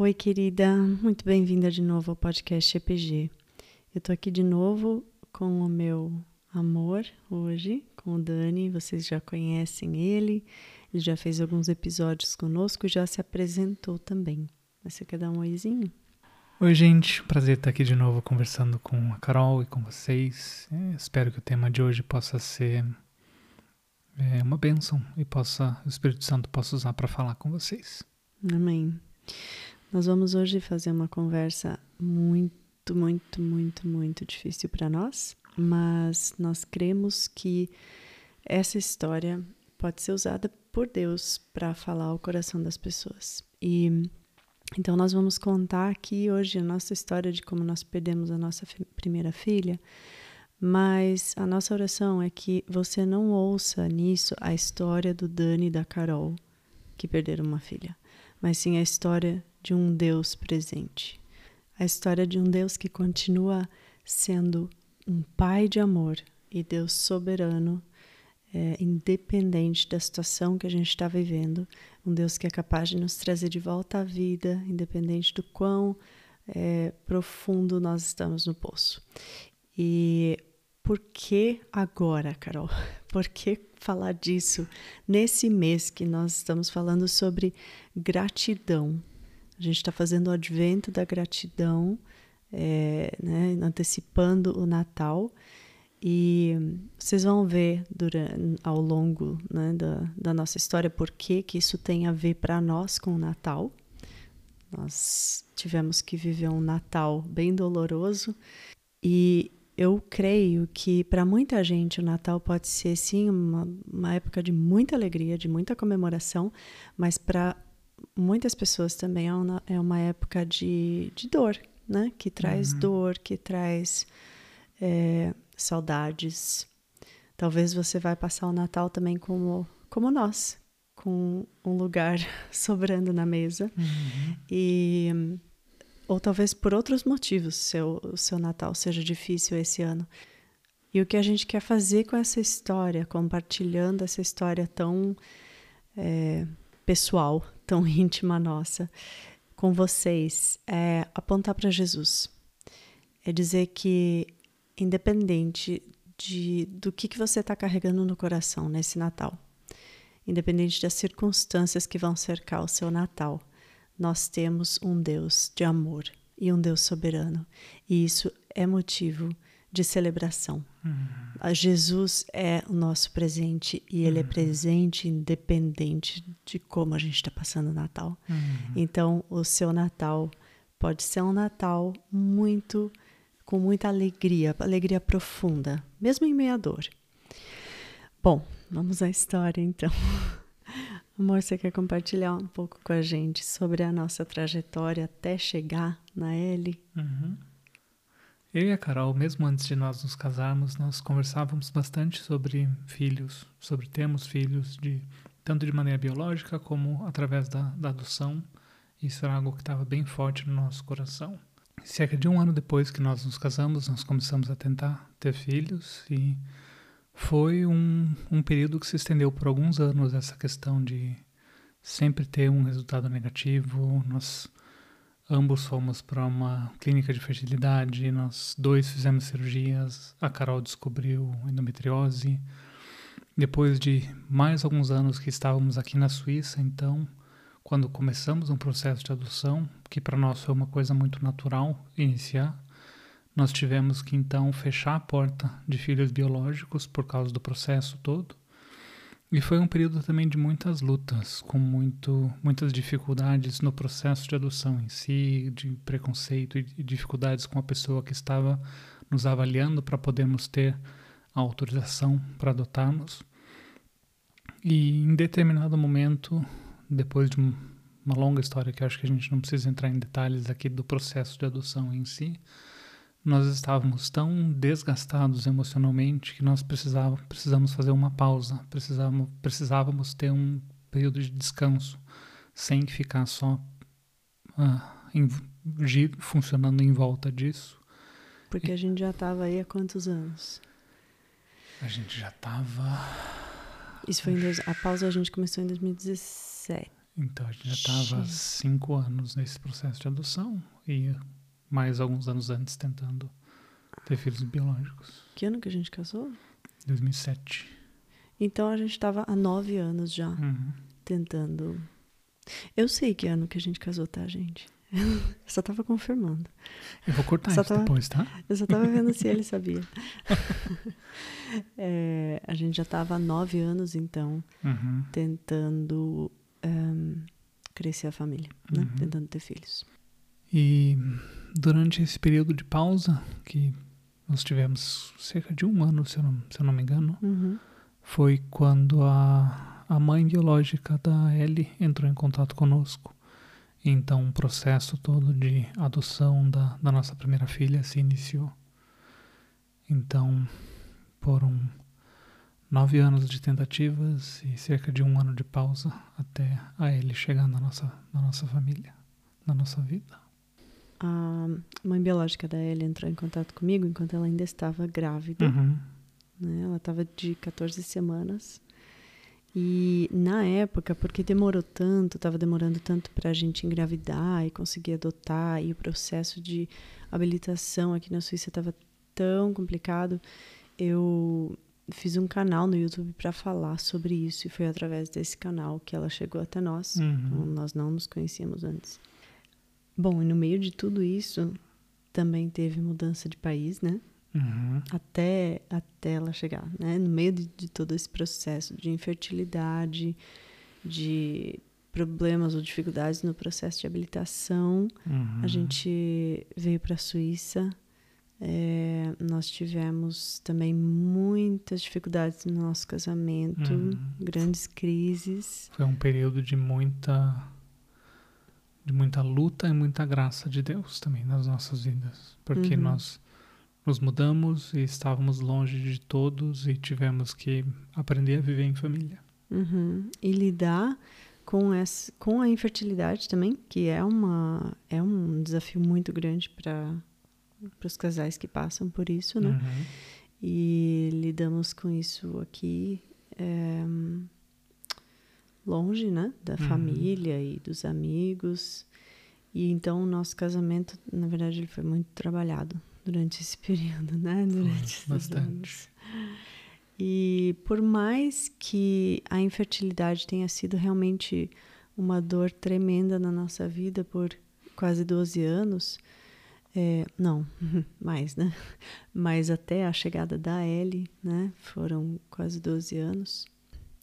Oi, querida, muito bem-vinda de novo ao podcast EPG. Eu tô aqui de novo com o meu amor hoje, com o Dani. Vocês já conhecem ele, ele já fez alguns episódios conosco e já se apresentou também. Você quer dar um oizinho? Oi, gente, prazer estar aqui de novo conversando com a Carol e com vocês. É, espero que o tema de hoje possa ser é, uma bênção e possa o Espírito Santo possa usar para falar com vocês. Amém. Nós vamos hoje fazer uma conversa muito, muito, muito, muito difícil para nós, mas nós cremos que essa história pode ser usada por Deus para falar ao coração das pessoas. E então nós vamos contar aqui hoje a nossa história de como nós perdemos a nossa primeira filha, mas a nossa oração é que você não ouça nisso a história do Dani e da Carol que perderam uma filha, mas sim a história de um Deus presente. A história de um Deus que continua sendo um Pai de amor e Deus soberano, é, independente da situação que a gente está vivendo. Um Deus que é capaz de nos trazer de volta à vida, independente do quão é, profundo nós estamos no poço. E por que agora, Carol? Por que falar disso nesse mês que nós estamos falando sobre gratidão? A gente está fazendo o advento da gratidão, é, né, antecipando o Natal. E vocês vão ver durante, ao longo né, da, da, nossa história por que, que isso tem a ver para nós com o Natal. Nós tivemos que viver um Natal bem doloroso e eu creio que para muita gente o Natal pode ser sim uma, uma época de muita alegria, de muita comemoração, mas para muitas pessoas também é uma, é uma época de, de dor, né? Que traz uhum. dor, que traz é, saudades. Talvez você vai passar o Natal também como, como nós, com um lugar sobrando na mesa. Uhum. E ou talvez por outros motivos seu, seu Natal seja difícil esse ano. E o que a gente quer fazer com essa história, compartilhando essa história tão é, pessoal, tão íntima nossa com vocês é apontar para Jesus. É dizer que, independente de, do que, que você está carregando no coração nesse Natal, independente das circunstâncias que vão cercar o seu Natal, nós temos um Deus de amor e um Deus soberano. E isso é motivo de celebração. Uhum. Jesus é o nosso presente e ele é uhum. é presente independente de como a gente está passando o Natal. Uhum. Então, o seu Natal pode ser um Natal muito com muita alegria, alegria profunda, mesmo em meia dor. Bom, vamos à história então. Amor, você quer compartilhar um pouco com a gente sobre a nossa trajetória até chegar na L? Uhum. Eu e a Carol, mesmo antes de nós nos casarmos, nós conversávamos bastante sobre filhos, sobre termos filhos, de, tanto de maneira biológica como através da, da adoção. Isso era algo que estava bem forte no nosso coração. Cerca de um ano depois que nós nos casamos, nós começamos a tentar ter filhos e foi um, um período que se estendeu por alguns anos essa questão de sempre ter um resultado negativo. Nós Ambos fomos para uma clínica de fertilidade, nós dois fizemos cirurgias, a Carol descobriu endometriose. Depois de mais alguns anos que estávamos aqui na Suíça, então, quando começamos um processo de adoção, que para nós foi uma coisa muito natural iniciar, nós tivemos que então fechar a porta de filhos biológicos por causa do processo todo e foi um período também de muitas lutas, com muito, muitas dificuldades no processo de adoção em si, de preconceito e dificuldades com a pessoa que estava nos avaliando para podermos ter a autorização para adotarmos. E em determinado momento depois de uma longa história que eu acho que a gente não precisa entrar em detalhes aqui do processo de adoção em si, nós estávamos tão desgastados emocionalmente que nós precisávamos, precisamos fazer uma pausa, precisávamos, precisávamos ter um período de descanso, sem ficar só ah, em, funcionando em volta disso. Porque a gente já estava aí há quantos anos? A gente já estava. Isso foi em dois, a pausa a gente começou em 2017. Então a gente já estava cinco anos nesse processo de adoção e mais alguns anos antes tentando ter filhos biológicos. Que ano que a gente casou? 2007. Então a gente estava há nove anos já uhum. tentando. Eu sei que ano que a gente casou, tá, gente? Eu só tava confirmando. Eu vou cortar só isso tava, depois, tá? Eu só tava vendo se ele sabia. é, a gente já tava há nove anos, então, uhum. tentando um, crescer a família, né? Uhum. Tentando ter filhos. E durante esse período de pausa, que nós tivemos cerca de um ano, se eu não, se eu não me engano, uhum. foi quando a, a mãe biológica da Ellie entrou em contato conosco. Então, o processo todo de adoção da, da nossa primeira filha se iniciou. Então, foram nove anos de tentativas e cerca de um ano de pausa até a Ellie chegar na nossa, na nossa família, na nossa vida a mãe biológica da Ellie entrou em contato comigo enquanto ela ainda estava grávida. Uhum. Né? Ela estava de 14 semanas. E na época, porque demorou tanto, estava demorando tanto para a gente engravidar e conseguir adotar, e o processo de habilitação aqui na Suíça estava tão complicado, eu fiz um canal no YouTube para falar sobre isso, e foi através desse canal que ela chegou até nós. Uhum. Então, nós não nos conhecíamos antes. Bom, e no meio de tudo isso, também teve mudança de país, né? Uhum. Até, até ela chegar, né? No meio de, de todo esse processo de infertilidade, de problemas ou dificuldades no processo de habilitação, uhum. a gente veio para a Suíça. É, nós tivemos também muitas dificuldades no nosso casamento, uhum. grandes crises. Foi um período de muita de muita luta e muita graça de Deus também nas nossas vidas, porque uhum. nós nos mudamos e estávamos longe de todos e tivemos que aprender a viver em família. Uhum. E lidar com, essa, com a infertilidade também, que é, uma, é um desafio muito grande para os casais que passam por isso, né? Uhum. E lidamos com isso aqui. É, longe, né, da uhum. família e dos amigos. E então o nosso casamento, na verdade, ele foi muito trabalhado durante esse período, né, durante foi, esses anos. E por mais que a infertilidade tenha sido realmente uma dor tremenda na nossa vida por quase 12 anos, é, não, mais, né? Mas até a chegada da Ellie, né? Foram quase 12 anos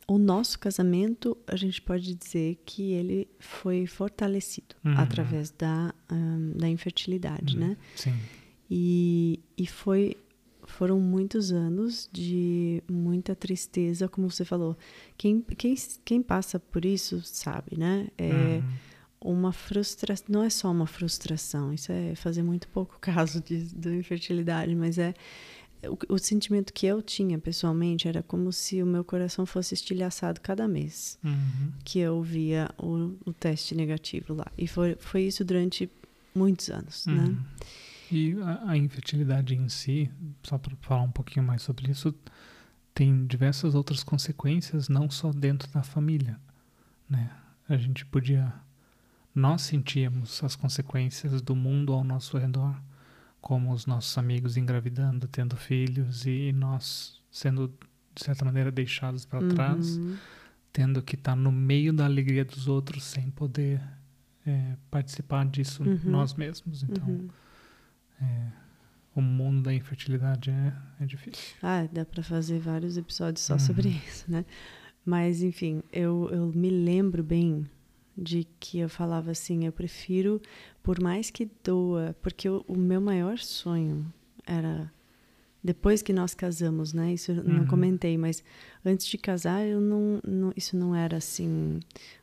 o nosso casamento, a gente pode dizer que ele foi fortalecido uhum. através da, um, da infertilidade, uhum. né? Sim. E, e foi, foram muitos anos de muita tristeza, como você falou. Quem, quem, quem passa por isso sabe, né? É uhum. uma frustração, não é só uma frustração, isso é fazer muito pouco caso de, da infertilidade, mas é o, o, sentimento que eu tinha pessoalmente era como se o meu coração fosse estilhaçado cada mês uhum. que eu via o, o, teste negativo lá. E foi, foi isso durante muitos anos, né? uhum. né? E a, a, infertilidade em si, só para falar um pouquinho mais sobre isso, tem diversas outras consequências, não só dentro da família, né? A gente podia... Nós sentíamos as consequências do mundo ao nosso redor como os nossos amigos engravidando, tendo filhos e nós sendo de certa maneira deixados para uhum. trás, tendo que estar tá no meio da alegria dos outros sem poder é, participar disso uhum. nós mesmos. Então, uhum. é, o mundo da infertilidade é, é difícil. Ah, dá para fazer vários episódios só sobre uhum. isso, né? Mas, enfim, eu, eu me lembro bem de que eu falava assim, eu prefiro, por mais que doa, porque o, o meu maior sonho era depois que nós casamos, né? Isso eu não Uhum. comentei, mas antes de casar, eu não, não- isso não era assim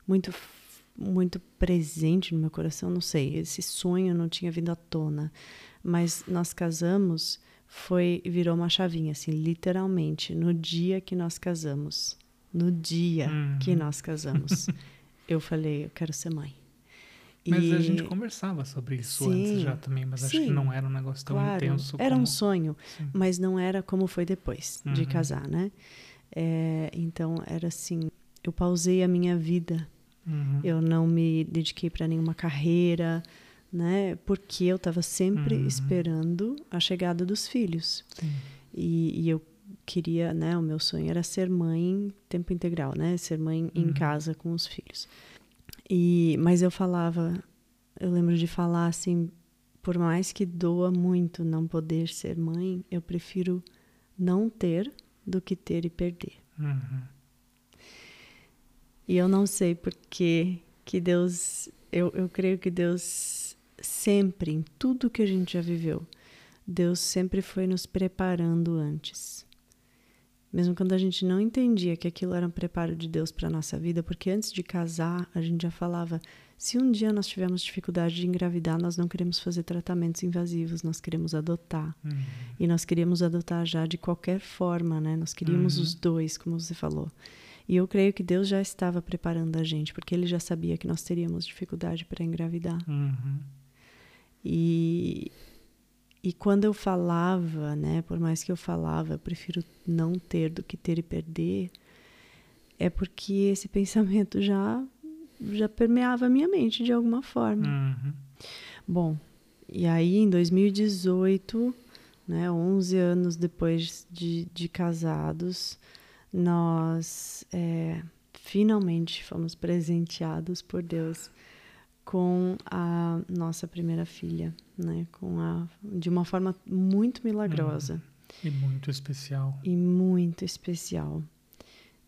muito muito presente no meu coração, não sei. Esse sonho não tinha vindo à tona, mas nós casamos foi virou uma chavinha assim, literalmente, no dia que nós casamos, no dia que Uhum. nós casamos, eu falei, eu quero ser mãe. Mas a E- gente conversava sobre isso Sim, antes já também, mas acho que sim. não era um negócio tão Claro, intenso era um sonho, Sim. mas não era como foi depois de Uhum. casar, né? É, então era assim, eu pausei a minha vida, Uhum. eu não me dediquei para nenhuma carreira, né? Porque eu estava sempre Uhum. esperando a chegada dos filhos Sim. e, e eu queria, né? O meu sonho era ser mãe tempo integral, né? Ser mãe em Uhum. casa com os filhos. E mas eu falava, eu lembro de falar assim, por mais que doa muito não poder ser mãe, eu prefiro não ter do que ter e perder. Uhum. E eu não sei porque que Deus, eu, eu creio que Deus sempre, em tudo que a gente já viveu, Deus sempre foi nos preparando antes. Mesmo quando a gente não entendia que aquilo era um preparo de Deus para a nossa vida, porque antes de casar, a gente já falava: se um dia nós tivermos dificuldade de engravidar, nós não queremos fazer tratamentos invasivos, nós queremos adotar. Uhum. E nós queríamos adotar já de qualquer forma, né? Nós queríamos Uhum. os dois, como você falou. E eu creio que Deus já estava preparando a gente, porque Ele já sabia que nós teríamos dificuldade para engravidar. Uhum. E, e quando eu falava, né? Por mais que eu falava, eu prefiro não ter do que ter e perder, é porque esse pensamento já já permeava a minha mente de alguma forma. Uhum. Bom, e aí em 2018, né, 11 anos depois de, de casados, nós é, finalmente fomos presenteados por Deus com a nossa primeira filha, né, com a, de uma forma muito milagrosa E muito especial. e muito especial.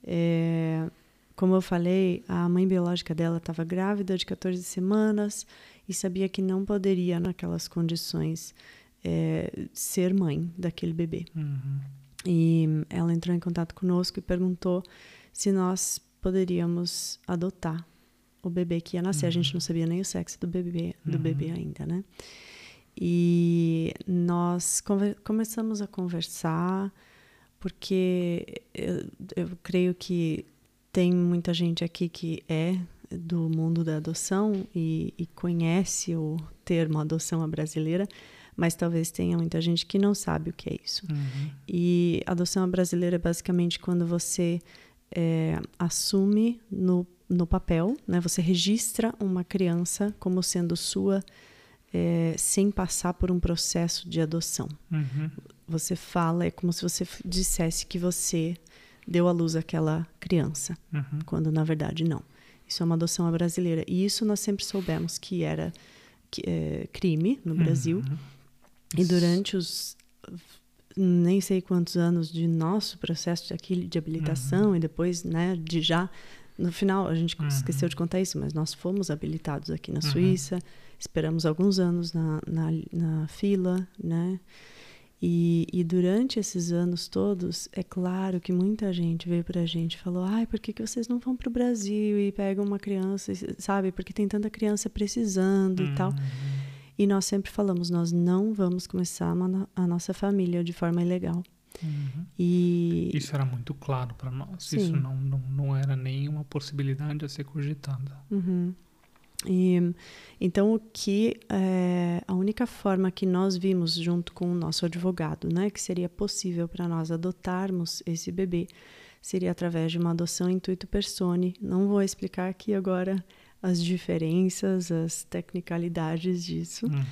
É, como eu falei, a mãe biológica dela estava grávida de 14 semanas e sabia que não poderia, naquelas condições, é, ser mãe daquele bebê. Uhum. E ela entrou em contato conosco e perguntou se nós poderíamos adotar o bebê que ia nascer. A gente não sabia nem o sexo do bebê, do Uhum. bebê ainda, né? E nós começamos a conversar, porque eu, eu creio que tem muita gente aqui que é do mundo da adoção e, e conhece o termo adoção à brasileira, mas talvez tenha muita gente que não sabe o que é isso. Uhum. E adoção à brasileira é basicamente quando você é, assume no, no papel, né? Você registra uma criança como sendo sua é, sem passar por um processo de adoção. Uhum. Você fala, é como se você dissesse que você deu à luz àquela criança, Uhum. quando na verdade não. Isso é uma adoção à brasileira. E isso nós sempre soubemos que era que, é, crime no Brasil. Uhum. E durante os nem sei quantos anos de nosso processo de, aqui, de habilitação e depois, né, de já no final a gente Uhum. esqueceu de contar isso, mas nós fomos habilitados aqui na Uhum. Suíça, esperamos alguns anos na, na, na fila, né? E, e durante esses anos todos, é claro que muita gente veio pra gente e falou: ai, por que, que vocês não vão pro Brasil e pegam uma criança, sabe? Porque tem tanta criança precisando e tal. Uhum. E nós sempre falamos, nós não vamos começar no- a nossa família de forma ilegal. Uhum. E Isso era muito claro para nós. Sim. Isso não, não, não era nenhuma possibilidade a ser cogitada. Uhum. E, então, o que é, a única forma que nós vimos junto com o nosso advogado, né, que seria possível para nós adotarmos esse bebê, seria através de uma adoção intuito persone. Não vou explicar aqui agora as diferenças, as tecnicalidades disso, Uhum.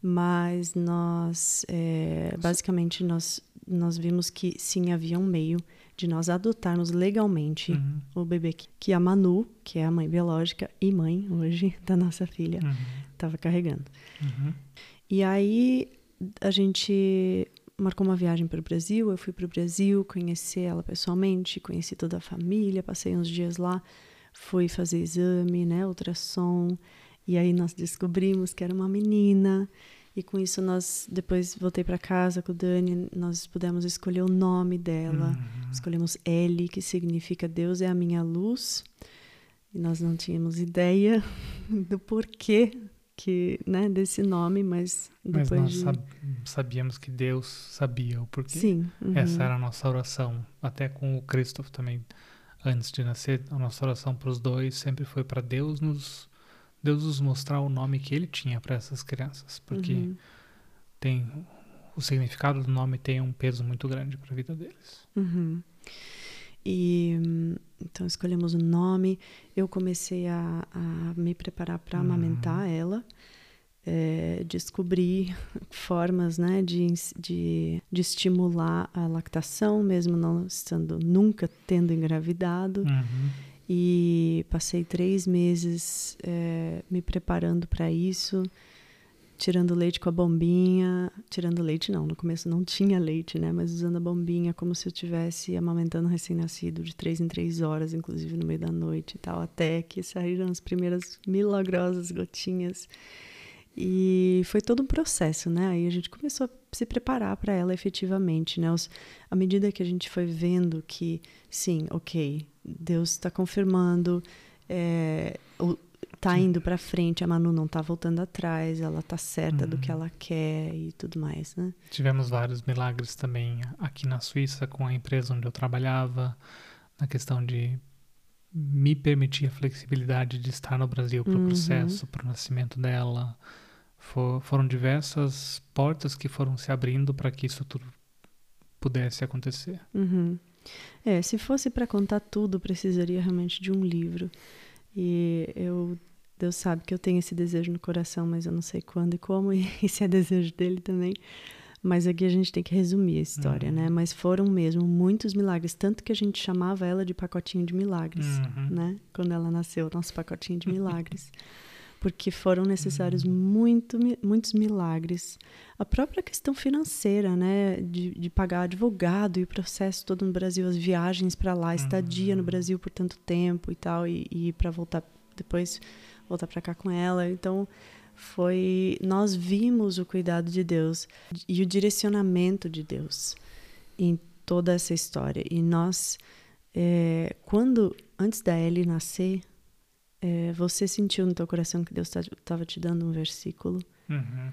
mas nós, é, basicamente, nós, nós vimos que sim havia um meio de nós adotarmos legalmente Uhum. o bebê que- a Manu, que é a mãe biológica e mãe hoje da nossa filha, Uhum. estava carregando. Uhum. E aí a gente marcou uma viagem para o Brasil, eu fui para o Brasil conhecer ela pessoalmente, conheci toda a família, passei uns dias lá, fui fazer exame, né, ultrassom, e aí nós descobrimos que era uma menina. E com isso nós depois voltei para casa com o Dani, nós pudemos escolher o nome dela. Uhum. Escolhemos Eli, que significa Deus é a minha luz. E nós não tínhamos ideia do porquê que, né, desse nome, mas Mas depois nós de... sab- sabíamos que Deus sabia o porquê. Sim. uhum. Essa era a nossa oração. Até com o Christoph também, antes de nascer, a nossa oração para os dois sempre foi para Deus nos Deus nos mostrar o nome que ele tinha para essas crianças, porque Uhum. tem o significado do nome tem um peso muito grande para a vida deles. Uhum. E então escolhemos o nome. Eu comecei a, a me preparar para Uhum. amamentar ela. É, descobri formas né, de, de, de estimular a lactação, mesmo não estando nunca tendo engravidado. Uhum. E passei três meses é, me preparando para isso, tirando leite com a bombinha. Tirando leite, não, no começo não tinha leite, né? Mas usando a bombinha como se eu estivesse amamentando recém-nascido de três em três horas, inclusive no meio da noite e tal, até que saíram as primeiras milagrosas gotinhas. E foi todo um processo, né? Aí a gente começou a se preparar para ela efetivamente, né? Os, à medida que a gente foi vendo que, sim, ok, Deus está confirmando, é, tá indo para frente, a Manu não tá voltando atrás, ela tá certa do Uhum. que ela quer e tudo mais, né? Tivemos vários milagres também aqui na Suíça com a empresa onde eu trabalhava, na questão de me permitir a flexibilidade de estar no Brasil para o Uhum. processo, para o nascimento dela. Fo- foram diversas portas que foram se abrindo para que isso tudo pudesse acontecer. Uhum. É, se fosse para contar tudo, precisaria realmente de um livro. E eu, Deus sabe que eu tenho esse desejo no coração, mas eu não sei quando e como, e, se é desejo dele também. Mas aqui a gente tem que resumir a história, Uhum. né? Mas foram mesmo muitos milagres, tanto que a gente chamava ela de pacotinho de milagres, Uhum. né? Quando ela nasceu, nosso pacotinho de milagres. Porque foram necessários Uhum. muito, muitos milagres. A própria questão financeira, né? De, de pagar advogado e o processo todo no Brasil, as viagens para lá, estadia no Uhum. Brasil por tanto tempo e tal, e, e para voltar depois voltar para cá com ela. Então foi nós vimos o cuidado de Deus e o direcionamento de Deus em toda essa história. E nós, é, quando antes da Ellie nascer, é, você sentiu no teu coração que Deus estava te dando um versículo Uhum.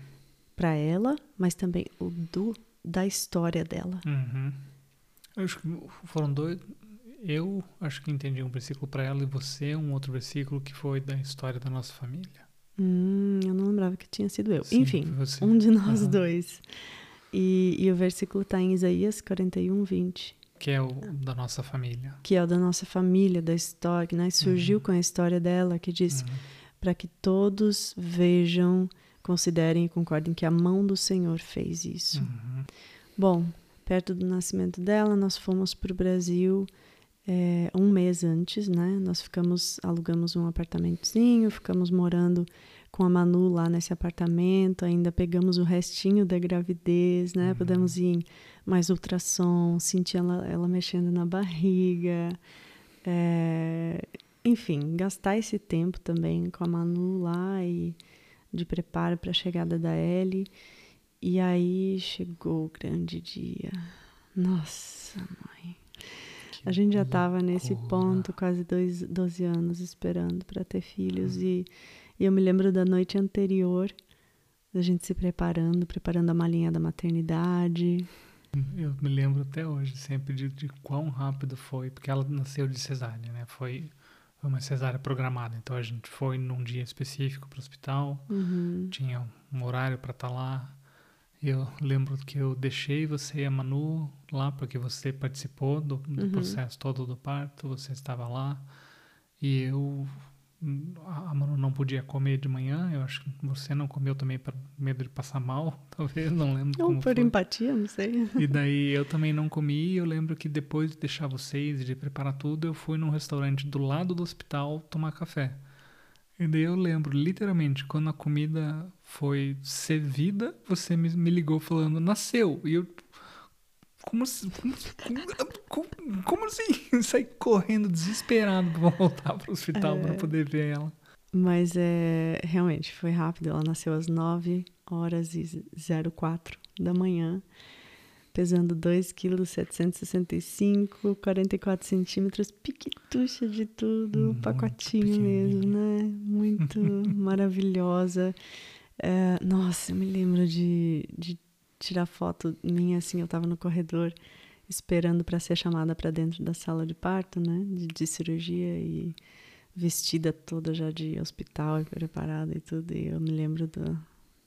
para ela, mas também o do da história dela. Uhum. Eu acho que foram dois. Eu acho que entendi um versículo para ela e você um outro versículo que foi da história da nossa família. Hum, eu não lembrava que tinha sido eu. Sim, Enfim, um de nós Aham. dois. E, e o versículo está em Isaías 41, 20, Que é o da nossa família. que é o da nossa família, da história, que né, surgiu Uhum. com a história dela, que diz: Uhum. para que todos vejam, considerem e concordem que a mão do Senhor fez isso. Uhum. Bom, perto do nascimento dela, nós fomos para o Brasil é, um mês antes, né? Nós ficamos, alugamos um apartamentozinho, ficamos morando com a Manu lá nesse apartamento, ainda pegamos o restinho da gravidez, né? Uhum. Pudemos ir em mais ultrassom, sentir ela, ela mexendo na barriga. é, enfim, gastar esse tempo também com a Manu lá e de preparo para a chegada da Ellie. E aí chegou o grande dia. Nossa, mãe. Que A gente já estava nesse ponto, quase dois, 12 anos, esperando para ter filhos. E, e eu me lembro da noite anterior, da gente se preparando, preparando a malinha da maternidade. Eu me lembro até hoje sempre de, de quão rápido foi, porque ela nasceu de cesárea, né? Foi, uma cesárea programada. Então a gente foi num dia específico para o hospital, Uhum. tinha um horário para estar lá. Eu lembro que eu deixei você e a Manu lá porque você participou do, do Uhum. processo todo do parto, você estava lá. E eu a Manu não podia comer de manhã, eu acho que você não comeu também por medo de passar mal, talvez, não lembro Ou por foi. empatia, não sei. E daí eu também não comi. e Eu lembro que depois de deixar vocês e de preparar tudo, eu fui num restaurante do lado do hospital tomar café. E daí eu lembro, literalmente, quando a comida foi servida, você me, me ligou falando, nasceu. E eu. Como assim? Como, como, como assim? Saí correndo desesperado pra voltar pro hospital É. pra poder ver ela. Mas é, realmente foi rápido. Ela nasceu às 9 horas e 04 da manhã, pesando 2 quilos 765, 44 centímetros, piquetucha de tudo, Muito pacotinho mesmo, né? Muito maravilhosa. É, nossa, eu me lembro de, de tirar foto minha assim, eu tava no corredor esperando para ser chamada para dentro da sala de parto, né, de, de, cirurgia e vestida toda já de hospital e preparada e tudo. E eu me lembro do,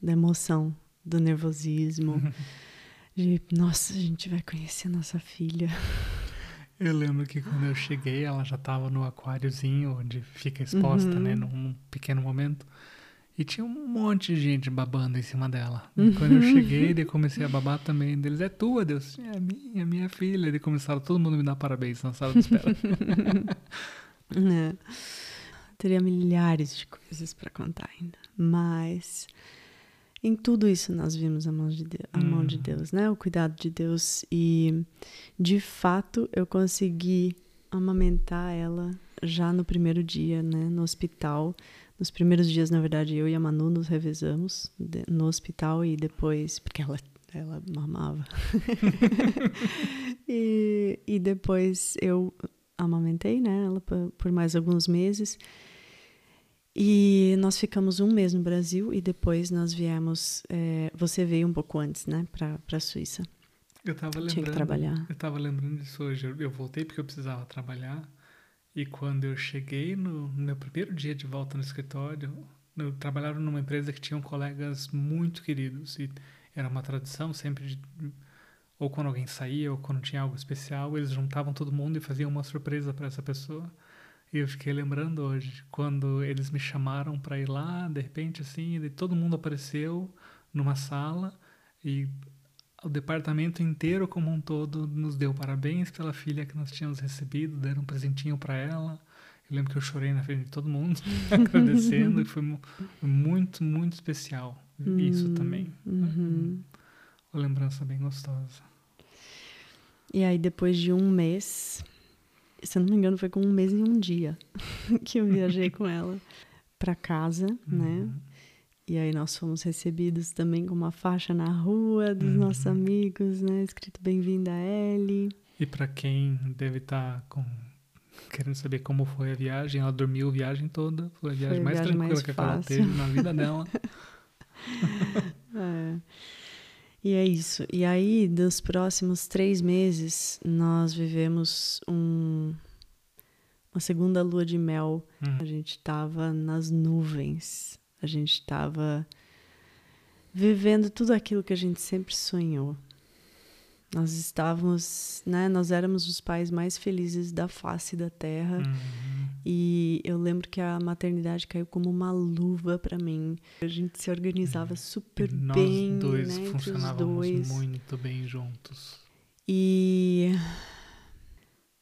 da emoção, do nervosismo, de nossa, a gente vai conhecer nossa filha. Eu lembro que quando eu cheguei, ela já estava no aquáriozinho onde fica exposta, né, uhum. né, num pequeno momento. E tinha um monte de gente babando em cima dela. Uhum. Quando eu cheguei, daí comecei a babar também. Deles, é tua, Deus? É minha, minha filha. Daí começaram todo mundo me dar parabéns na sala de espera. é. Teria milhares de coisas para contar ainda. Mas em tudo isso nós vimos a mão de Deus, a mão de uhum. Deus, né? O cuidado de Deus. E de fato eu consegui amamentar ela já no primeiro dia, né? No hospital nos primeiros dias, na verdade, eu e a Manu nos revezamos no hospital e depois, porque ela, ela mamava. e, e depois eu amamentei, né, ela por, mais alguns meses. E nós ficamos um mês no Brasil e depois nós viemos. É, você veio um pouco antes, né, para a Suíça. Eu estava lembrando. Tinha que trabalhar. Eu estava lembrando disso hoje. Eu, eu voltei porque eu precisava trabalhar. E quando eu cheguei no, no meu primeiro dia de volta no escritório, eu trabalhava numa empresa que tinham colegas muito queridos e era uma tradição sempre de ou quando alguém saía ou quando tinha algo especial, eles juntavam todo mundo e faziam uma surpresa para essa pessoa. E eu fiquei lembrando hoje, quando eles me chamaram para ir lá, de repente assim, e todo mundo apareceu numa sala e o departamento inteiro como um todo nos deu parabéns pela filha que nós tínhamos recebido, deram um presentinho para ela. Eu lembro que eu chorei na frente de todo mundo, agradecendo, foi muito, muito especial isso hum, também. Uhum. Uma lembrança bem gostosa. E aí, depois de um mês, se eu não me engano, foi com um mês e um dia que eu viajei com ela para casa, né? uhum. né? E aí nós fomos recebidos também com uma faixa na rua dos uhum. nossos amigos, né? Escrito Bem-vinda Ellie. E para quem deve estar tá com querendo saber como foi a viagem, ela dormiu a viagem toda, foi a viagem foi mais viagem tranquila mais que ela teve na vida dela. é. E é isso. E aí, dos próximos três meses, nós vivemos um, uma segunda lua de mel. Uhum. A gente estava nas nuvens a gente estava vivendo tudo aquilo que a gente sempre sonhou. Nós estávamos, né, nós éramos os pais mais felizes da face da terra. Uhum. E eu lembro que a maternidade caiu como uma luva para mim. A gente se organizava super nós bem, nós dois né, funcionávamos dois. muito bem juntos. E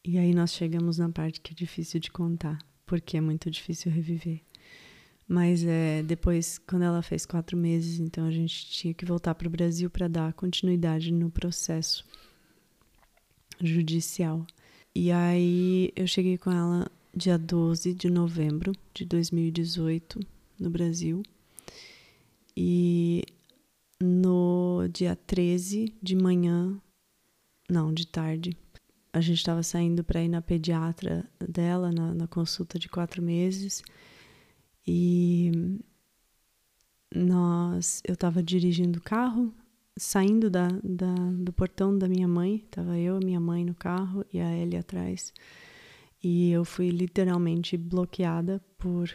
e aí nós chegamos na parte que é difícil de contar, porque é muito difícil reviver. Mas é, depois, quando ela fez quatro meses, então a gente tinha que voltar para o Brasil para dar continuidade no processo judicial. E aí eu cheguei com ela dia 12 de novembro de 2018 no Brasil. E no dia 13 de manhã, não, de tarde, a gente estava saindo para ir na pediatra dela, na, na consulta de quatro meses. E nós, eu estava dirigindo o carro, saindo da, da, do portão da minha mãe, estava eu e minha mãe no carro e a Ellie atrás. E eu fui literalmente bloqueada por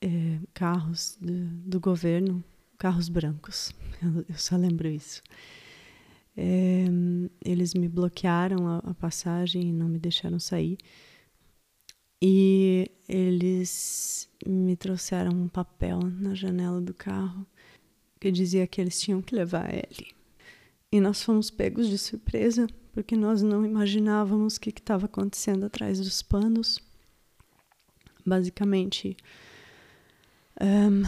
é, carros do, do, governo, carros brancos. Eu, eu só lembro isso. É, eles me bloquearam a, a passagem e não me deixaram sair. E eles me trouxeram um papel na janela do carro que dizia que eles tinham que levar ele. E nós fomos pegos de surpresa porque nós não imaginávamos o que estava acontecendo atrás dos panos. Basicamente, um,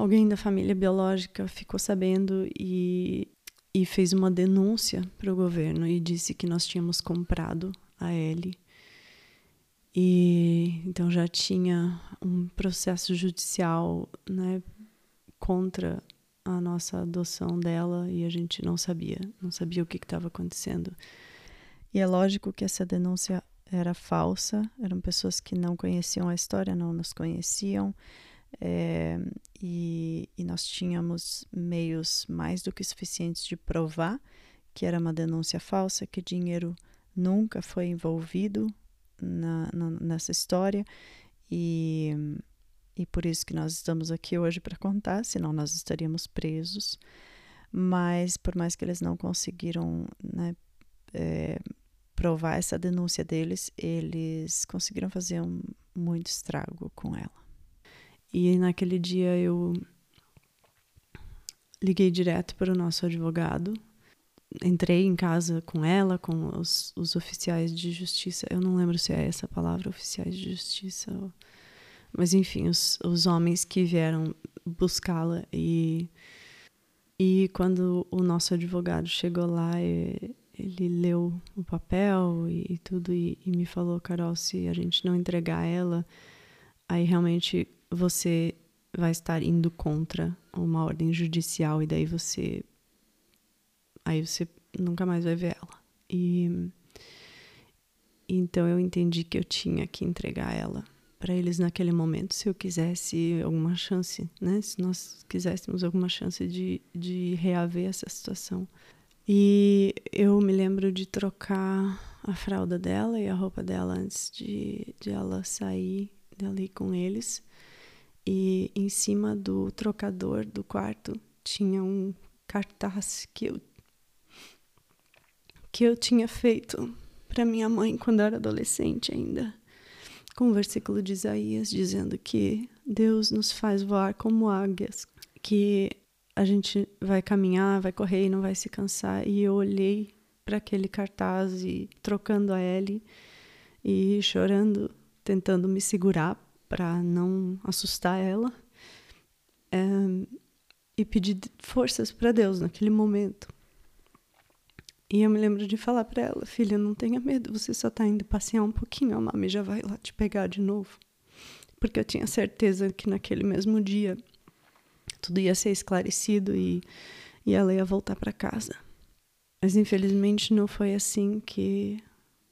alguém da família biológica ficou sabendo e, e fez uma denúncia para o governo e disse que nós tínhamos comprado a Ellie e então já tinha um processo judicial né, contra a nossa adoção dela e a gente não sabia, não sabia o que estava acontecendo. E é lógico que essa denúncia era falsa, eram pessoas que não conheciam a história, não nos conheciam, é, e, e nós tínhamos meios mais do que suficientes de provar que era uma denúncia falsa, que dinheiro nunca foi envolvido na, na, nessa história, e, e por isso que nós estamos aqui hoje para contar, senão nós estaríamos presos. Mas por mais que eles não conseguiram né, é, provar essa denúncia deles, eles conseguiram fazer um, muito estrago com ela. E naquele dia eu liguei direto para o nosso advogado. Entrei em casa com ela, com os, os oficiais de justiça. Eu não lembro se é essa palavra, oficiais de justiça. Ou... Mas enfim, os, os homens que vieram buscá-la. E, e quando o nosso advogado chegou lá, ele leu o papel e, e tudo e, e, me falou, Carol, se a gente não entregar ela, aí realmente você vai estar indo contra uma ordem judicial e daí você aí você nunca mais vai ver ela. E então eu entendi que eu tinha que entregar ela para eles naquele momento, se eu quisesse alguma chance, né? Se nós quiséssemos alguma chance de, de reaver essa situação. E eu me lembro de trocar a fralda dela e a roupa dela antes de, de ela sair dali com eles. E em cima do trocador do quarto tinha um cartaz que eu, que eu tinha feito para minha mãe quando eu era adolescente ainda, com o versículo de Isaías dizendo que Deus nos faz voar como águias, que a gente vai caminhar, vai correr e não vai se cansar. E eu olhei para aquele cartaz e trocando a Ellie e chorando, tentando me segurar para não assustar ela. É, e pedi forças para Deus naquele momento. E eu me lembro de falar para ela: Filha, não tenha medo, você só está indo passear um pouquinho, a mami já vai lá te pegar de novo. Porque eu tinha certeza que naquele mesmo dia tudo ia ser esclarecido e, e ela ia voltar para casa. Mas infelizmente não foi assim que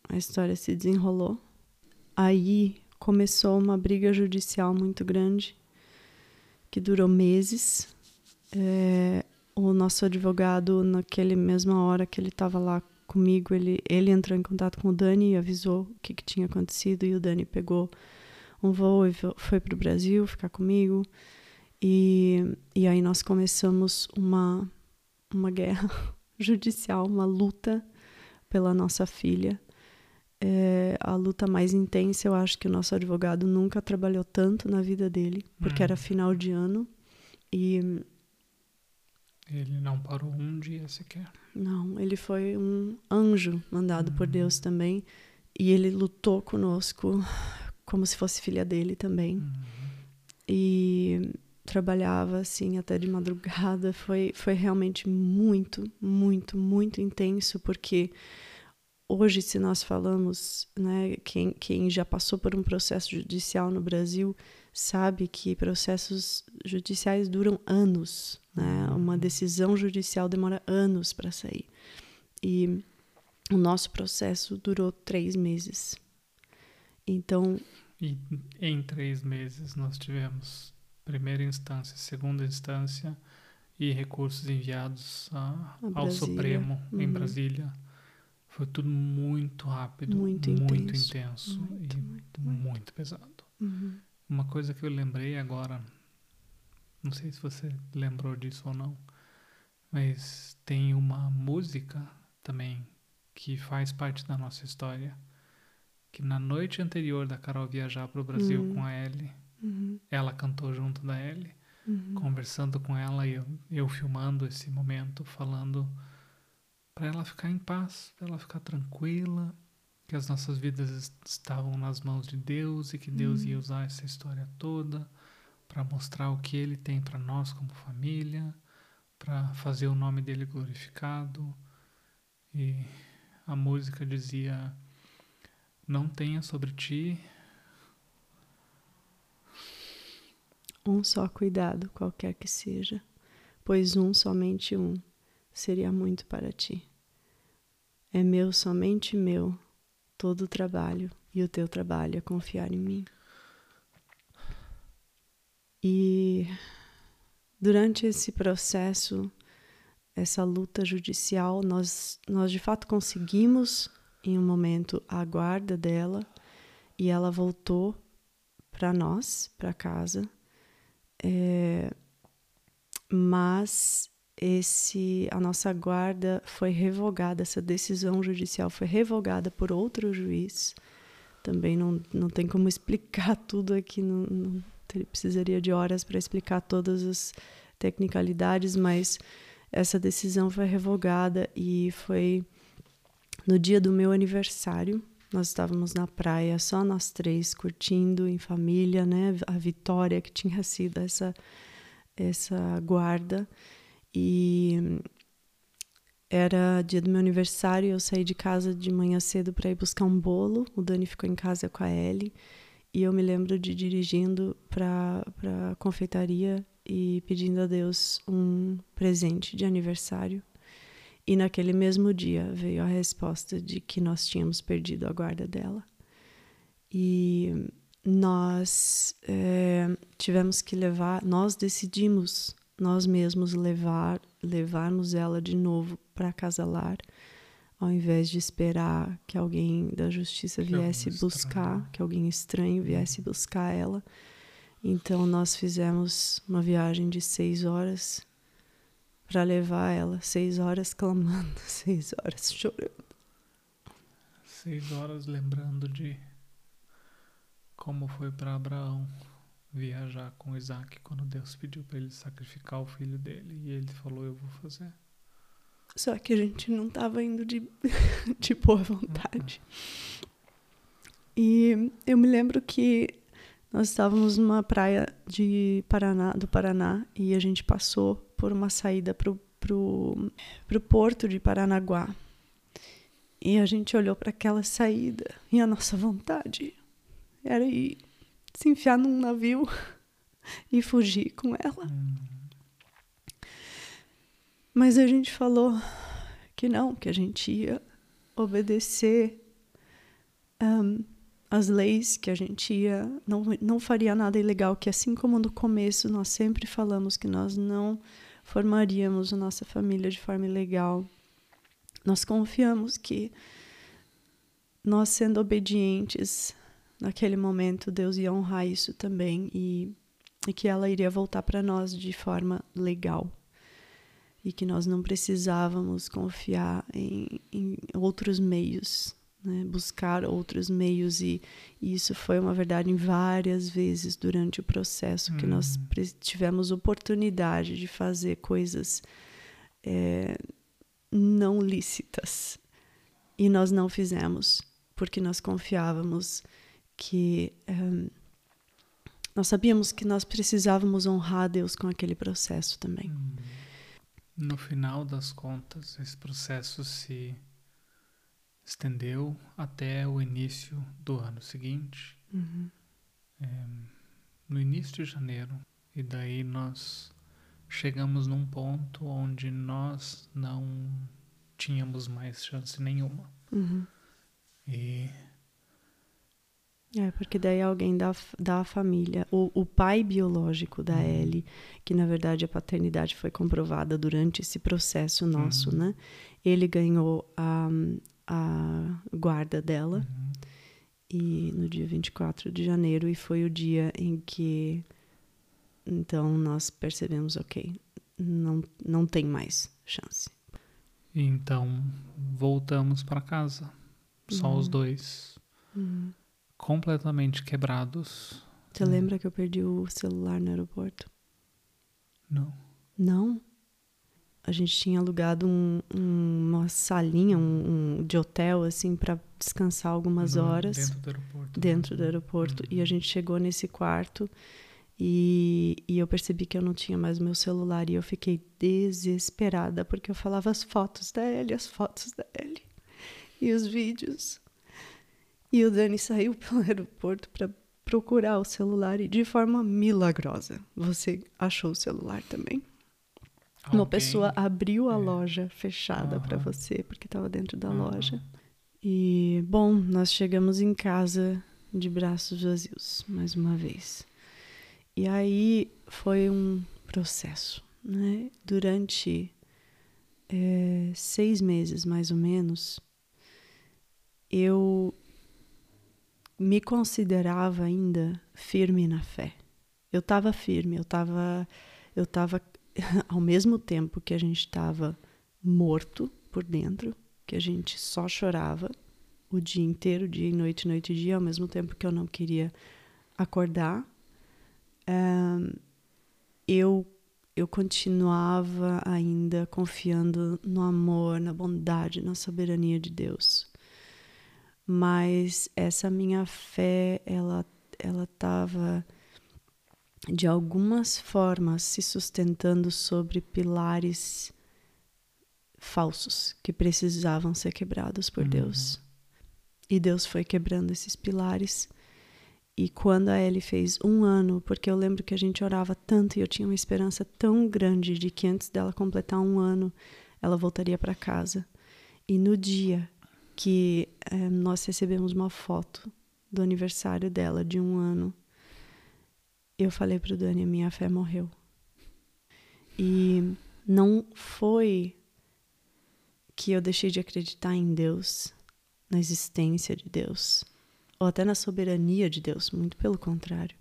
a história se desenrolou. Aí começou uma briga judicial muito grande que durou meses. É, o nosso advogado, naquele mesma hora que ele estava lá comigo, ele, ele entrou em contato com o Dani e avisou o que, que tinha acontecido. E o Dani pegou um voo e foi para o Brasil ficar comigo. E, e aí nós começamos uma, uma guerra judicial, uma luta pela nossa filha. É, a luta mais intensa, eu acho que o nosso advogado nunca trabalhou tanto na vida dele, porque hum. era final de ano e. Ele não parou um dia sequer. Não, ele foi um anjo mandado por hum. Deus também. E ele lutou conosco como se fosse filha dele também. Hum. E trabalhava assim até de madrugada. Foi, foi realmente muito, muito, muito intenso, porque hoje, se nós falamos, né, quem, quem já passou por um processo judicial no Brasil sabe que processos judiciais duram anos, né? Uma decisão judicial demora anos para sair. E o nosso processo durou três meses. Então. E em três meses nós tivemos primeira instância, segunda instância e recursos enviados a, ao Supremo uhum. em Brasília. Foi tudo muito rápido, muito, muito intenso, intenso muito, e muito, muito pesado. Uhum. Uma coisa que eu lembrei agora, não sei se você lembrou disso ou não, mas tem uma música também que faz parte da nossa história, que na noite anterior da Carol viajar para o Brasil uhum. com a Ellie, Uhum. Ela cantou junto da Ellie, uhum. conversando com ela e eu, eu filmando esse momento, falando para ela ficar em paz, para ela ficar tranquila, que as nossas vidas estavam nas mãos de Deus e que Deus ia usar essa história toda para mostrar o que Ele tem para nós como família, para fazer o nome dele glorificado. E a música dizia: Não tenha sobre ti um só cuidado, qualquer que seja, pois um, somente um, seria muito para ti. É meu, somente meu, todo o trabalho, e o teu trabalho é confiar em mim. E durante esse processo, essa luta judicial, nós, nós de fato conseguimos, em um momento, a guarda dela, e ela voltou para nós, para casa. É, mas esse a nossa guarda foi revogada, essa decisão judicial foi revogada por outro juiz. Também não, não tem como explicar tudo aqui, não, precisaria de horas para explicar todas as tecnicalidades, mas essa decisão foi revogada e foi no dia do meu aniversário. Nós estávamos na praia, só nós três, curtindo em família, né? A vitória que tinha sido essa essa guarda e era dia do meu aniversário, eu saí de casa de manhã cedo para ir buscar um bolo. O Dani ficou em casa com a Ellie e eu me lembro de dirigindo para a confeitaria e pedindo a Deus um presente de aniversário. E naquele mesmo dia veio a resposta de que nós tínhamos perdido a guarda dela. E nós é, tivemos que levar, nós decidimos nós mesmos levar, levarmos ela de novo para casa lar, ao invés de esperar que alguém da justiça viesse buscar, estranho. que alguém estranho viesse buscar ela. Então nós fizemos uma viagem de seis horas para levar ela, seis horas clamando, seis horas chorando. Seis horas lembrando de como foi para Abraão viajar com Isaac quando Deus pediu para ele sacrificar o filho dele e ele falou: Eu vou fazer. Só que a gente não estava indo de, de boa vontade. E eu me lembro que nós estávamos numa praia de Paraná, do Paraná e a gente passou por uma saída para pro, pro porto de Paranaguá. E a gente olhou para aquela saída e a nossa vontade era ir se enfiar num navio e fugir com ela. Hum. Mas a gente falou que não, que a gente ia obedecer um, as leis, que a gente ia, não, não faria nada ilegal, que assim como no começo nós sempre falamos que nós não formaríamos a nossa família de forma ilegal, nós confiamos que nós sendo obedientes naquele momento Deus ia honrar isso também e, e que ela iria voltar para nós de forma legal e que nós não precisávamos confiar em, em outros meios, né? buscar outros meios e, e, isso foi uma verdade em várias vezes durante o processo que nós hum. tivemos oportunidade de fazer coisas é, não lícitas e nós não fizemos porque nós confiávamos que um, nós sabíamos que nós precisávamos honrar Deus com aquele processo também. Hum. No final das contas, esse processo se estendeu até o início do ano seguinte, uhum. é, no início de janeiro, e daí nós chegamos num ponto onde nós não tínhamos mais chance nenhuma. Uhum. E é, porque daí alguém da, da família, o, o pai biológico da uhum. Ellie, que na verdade a paternidade foi comprovada durante esse processo nosso, uhum. né? Ele ganhou a, a guarda dela uhum. e no dia 24 de janeiro e foi o dia em que então nós percebemos, ok, não, não tem mais chance. Então voltamos para casa, só os uhum. dois. Uhum completamente quebrados. Você lembra que eu perdi o celular no aeroporto? Não. Não? A gente tinha alugado um, um, uma salinha um, de hotel, assim, para descansar algumas horas. Dentro do aeroporto. Dentro do aeroporto. Uhum. E a gente chegou nesse quarto e, e eu percebi que eu não tinha mais o meu celular. E eu fiquei desesperada, porque eu falava as fotos da Ellie, as fotos da Ellie. E os vídeos. E o Dani saiu pelo aeroporto para procurar o celular e de forma milagrosa você achou o celular também. Uma Alguém- pessoa abriu a é. loja fechada para Aham. você, porque estava dentro da Aham. loja. E, bom, nós chegamos em casa de braços vazios, mais uma vez. E aí foi um processo, né? Durante eh, seis meses, mais ou menos, eu me considerava ainda firme na fé. Eu estava firme, eu estava eu estava ao mesmo tempo que a gente estava morto por dentro, que a gente só chorava o dia inteiro, dia e noite, noite e dia, ao mesmo tempo que eu não queria acordar, ahn, eu eu continuava ainda confiando no amor, na bondade, na soberania de Deus. Mas essa minha fé, ela ela estava de algumas formas se sustentando sobre pilares falsos que precisavam ser quebrados por Uhum. Deus. E Deus foi quebrando esses pilares. E quando a Ellie fez um ano, porque eu lembro que a gente orava tanto e eu tinha uma esperança tão grande de que antes dela completar um ano, ela voltaria para casa. E no dia que eh, nós recebemos uma foto do aniversário dela de um ano, eu falei pro Dani, minha fé morreu. E não foi que eu deixei de acreditar em Deus, na existência de Deus, ou até na soberania de Deus, muito pelo contrário.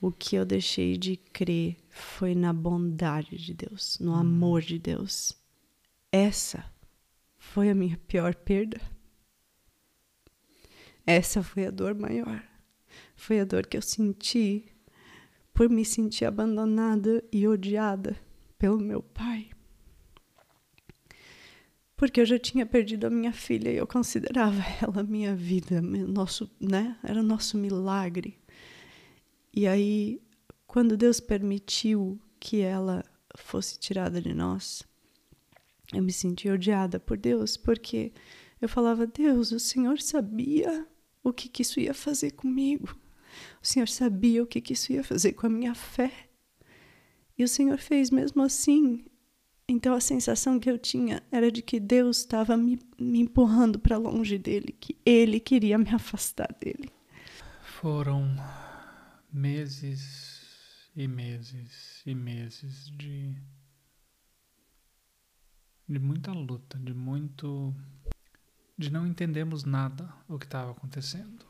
O que eu deixei de crer foi na bondade de Deus, no amor de Deus. Essa foi a minha pior perda. Essa foi a dor maior. Foi a dor que eu senti por me sentir abandonada e odiada pelo meu pai. Porque eu já tinha perdido a minha filha e eu considerava ela minha vida, nosso, né? Era nosso milagre. E aí, quando Deus permitiu que ela fosse tirada de nós, eu me senti odiada por Deus, porque eu falava: Deus, o Senhor sabia o que, que isso ia fazer comigo. O Senhor sabia o que, que isso ia fazer com a minha fé. E o Senhor fez mesmo assim. Então a sensação que eu tinha era de que Deus estava me, me empurrando para longe dele, que ele queria me afastar dele. Foram meses e meses e meses de de muita luta, de muito de não entendermos nada o que estava acontecendo.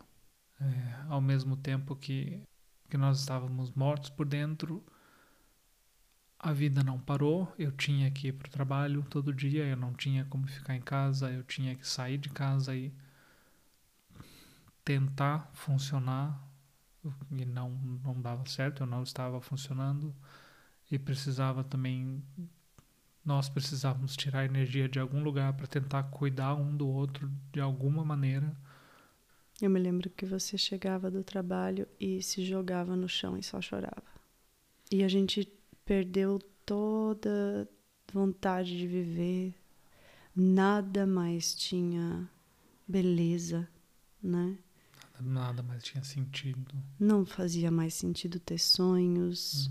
É, ao mesmo tempo que que nós estávamos mortos por dentro, a vida não parou. Eu tinha que ir para o trabalho todo dia, eu não tinha como ficar em casa, eu tinha que sair de casa e tentar funcionar e não não dava certo, eu não estava funcionando e precisava também nós precisávamos tirar energia de algum lugar para tentar cuidar um do outro de alguma maneira. Eu me lembro que você chegava do trabalho e se jogava no chão e só chorava. E a gente perdeu toda vontade de viver. Nada mais tinha beleza, né? Nada mais tinha sentido. Não fazia mais sentido ter sonhos.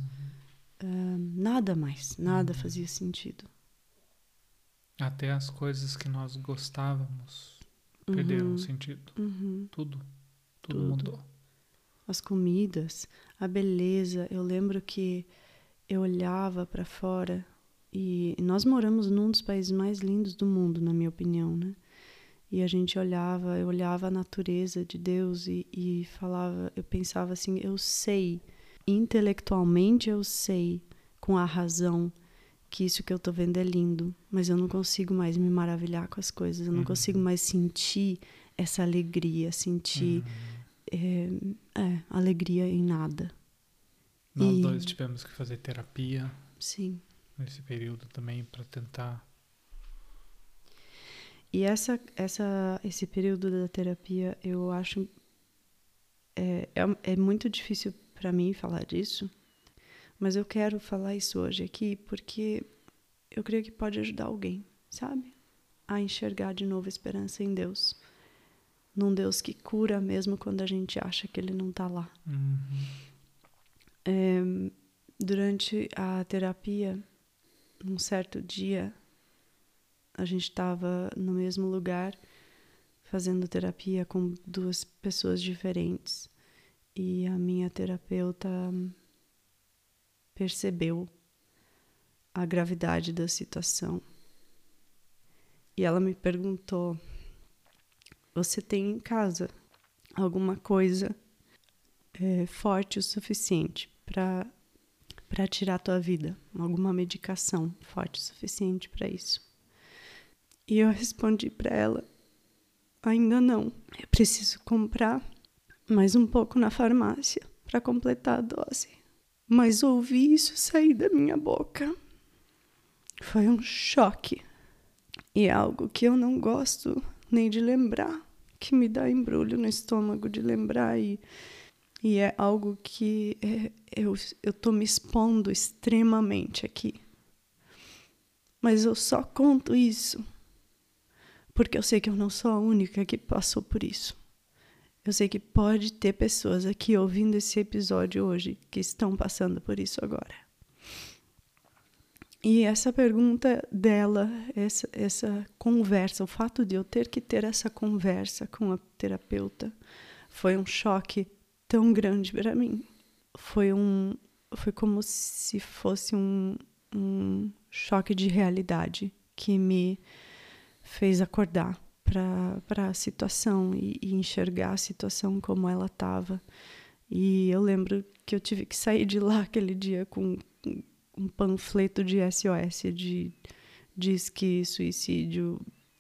Nada mais, nada fazia sentido. Até as coisas que nós gostávamos perderam Uhum, o sentido. uhum. Tudo, tudo, Tudo. mudou. as comidas, a beleza. Eu lembro que eu olhava para fora e nós moramos num dos países mais lindos do mundo, na minha opinião, né? E a gente olhava, eu olhava a natureza de Deus e, e falava, eu pensava assim, eu sei, intelectualmente eu sei, com a razão, que isso que eu tô vendo é lindo, mas eu não consigo mais me maravilhar com as coisas, eu não Uhum. consigo mais sentir essa alegria, sentir Uhum. é, é, alegria em nada. Nós E- dois tivemos que fazer terapia Sim. nesse período também para tentar. E essa, essa, esse período da terapia, eu acho. É, é, é muito difícil para mim falar disso, mas eu quero falar isso hoje aqui porque eu creio que pode ajudar alguém, sabe? A enxergar de novo esperança em Deus. Num Deus que cura mesmo quando a gente acha que ele não tá lá. Uhum. É, durante a terapia, num certo dia, a gente estava no mesmo lugar fazendo terapia com duas pessoas diferentes e a minha terapeuta percebeu a gravidade da situação e ela me perguntou: Você tem em casa alguma coisa é, forte o suficiente para para tirar a tua vida? Alguma medicação forte o suficiente para isso? E eu respondi para ela: Ainda não. Eu preciso comprar mais um pouco na farmácia para completar a dose. Mas ouvir isso sair da minha boca foi um choque. E é algo que eu não gosto nem de lembrar, que me dá embrulho no estômago de lembrar e, e é algo que é, eu, tô me expondo extremamente aqui. Mas eu só conto isso porque eu sei que eu não sou a única que passou por isso. Eu sei que pode ter pessoas aqui ouvindo esse episódio hoje que estão passando por isso agora. E essa pergunta dela, essa, essa conversa, o fato de eu ter que ter essa conversa com a terapeuta, foi um choque tão grande para mim. Foi um, foi como se fosse um, um choque de realidade que me fez acordar para a situação e, e, enxergar a situação como ela estava. E eu lembro que eu tive que sair de lá aquele dia com um panfleto de SOS de diz que suicídio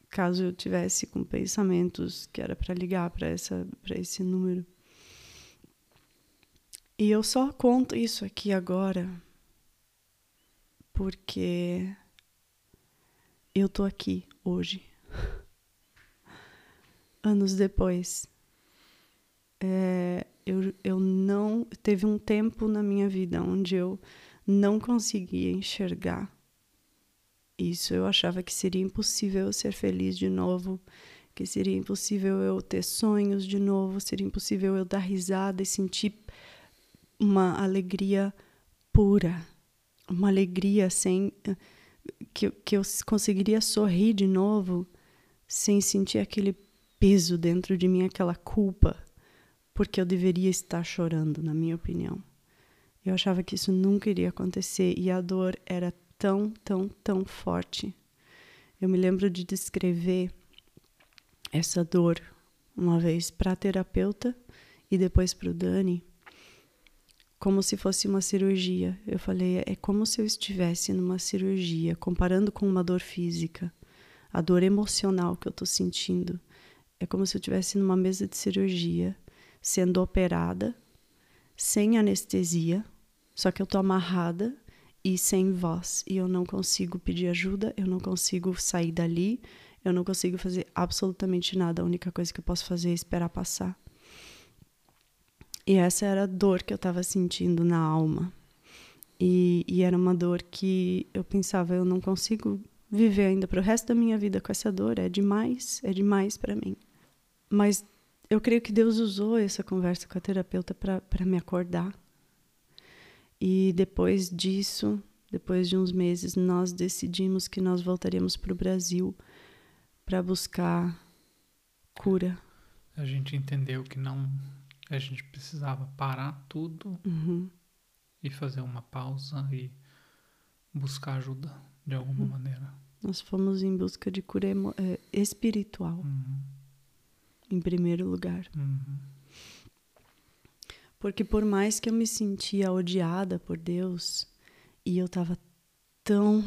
caso eu tivesse com pensamentos que era para ligar para essa para esse número. E eu só conto isso aqui agora porque eu tô aqui hoje. Anos depois. É, eu, eu não. Teve um tempo na minha vida onde eu não conseguia enxergar isso. Eu achava que seria impossível eu ser feliz de novo, que seria impossível eu ter sonhos de novo, seria impossível eu dar risada e sentir uma alegria pura, uma alegria sem que, que eu conseguiria sorrir de novo sem sentir aquele peso dentro de mim, aquela culpa, porque eu deveria estar chorando, na minha opinião. Eu achava que isso nunca iria acontecer e a dor era tão, tão, tão forte. Eu me lembro de descrever essa dor uma vez para a terapeuta e depois para o Dani, como se fosse uma cirurgia. Eu falei, é como se eu estivesse numa cirurgia, comparando com uma dor física, a dor emocional que eu estou sentindo. É como se eu estivesse numa mesa de cirurgia, sendo operada, sem anestesia, só que eu tô amarrada e sem voz e eu não consigo pedir ajuda, eu não consigo sair dali, eu não consigo fazer absolutamente nada. A única coisa que eu posso fazer é esperar passar. E essa era a dor que eu estava sentindo na alma. E, e, era uma dor que eu pensava, eu não consigo viver ainda para o resto da minha vida com essa dor, é demais, é demais para mim. Mas eu creio que Deus usou essa conversa com a terapeuta para me acordar, e depois disso, depois de uns meses, nós decidimos que nós voltaríamos para o Brasil para buscar cura. A gente entendeu que não, a gente precisava parar tudo uhum. e fazer uma pausa e buscar ajuda de alguma uhum. maneira. Nós fomos em busca de cura é, espiritual, uhum. Em primeiro lugar. Uhum. Porque por mais que eu me sentia odiada por Deus e eu estava tão,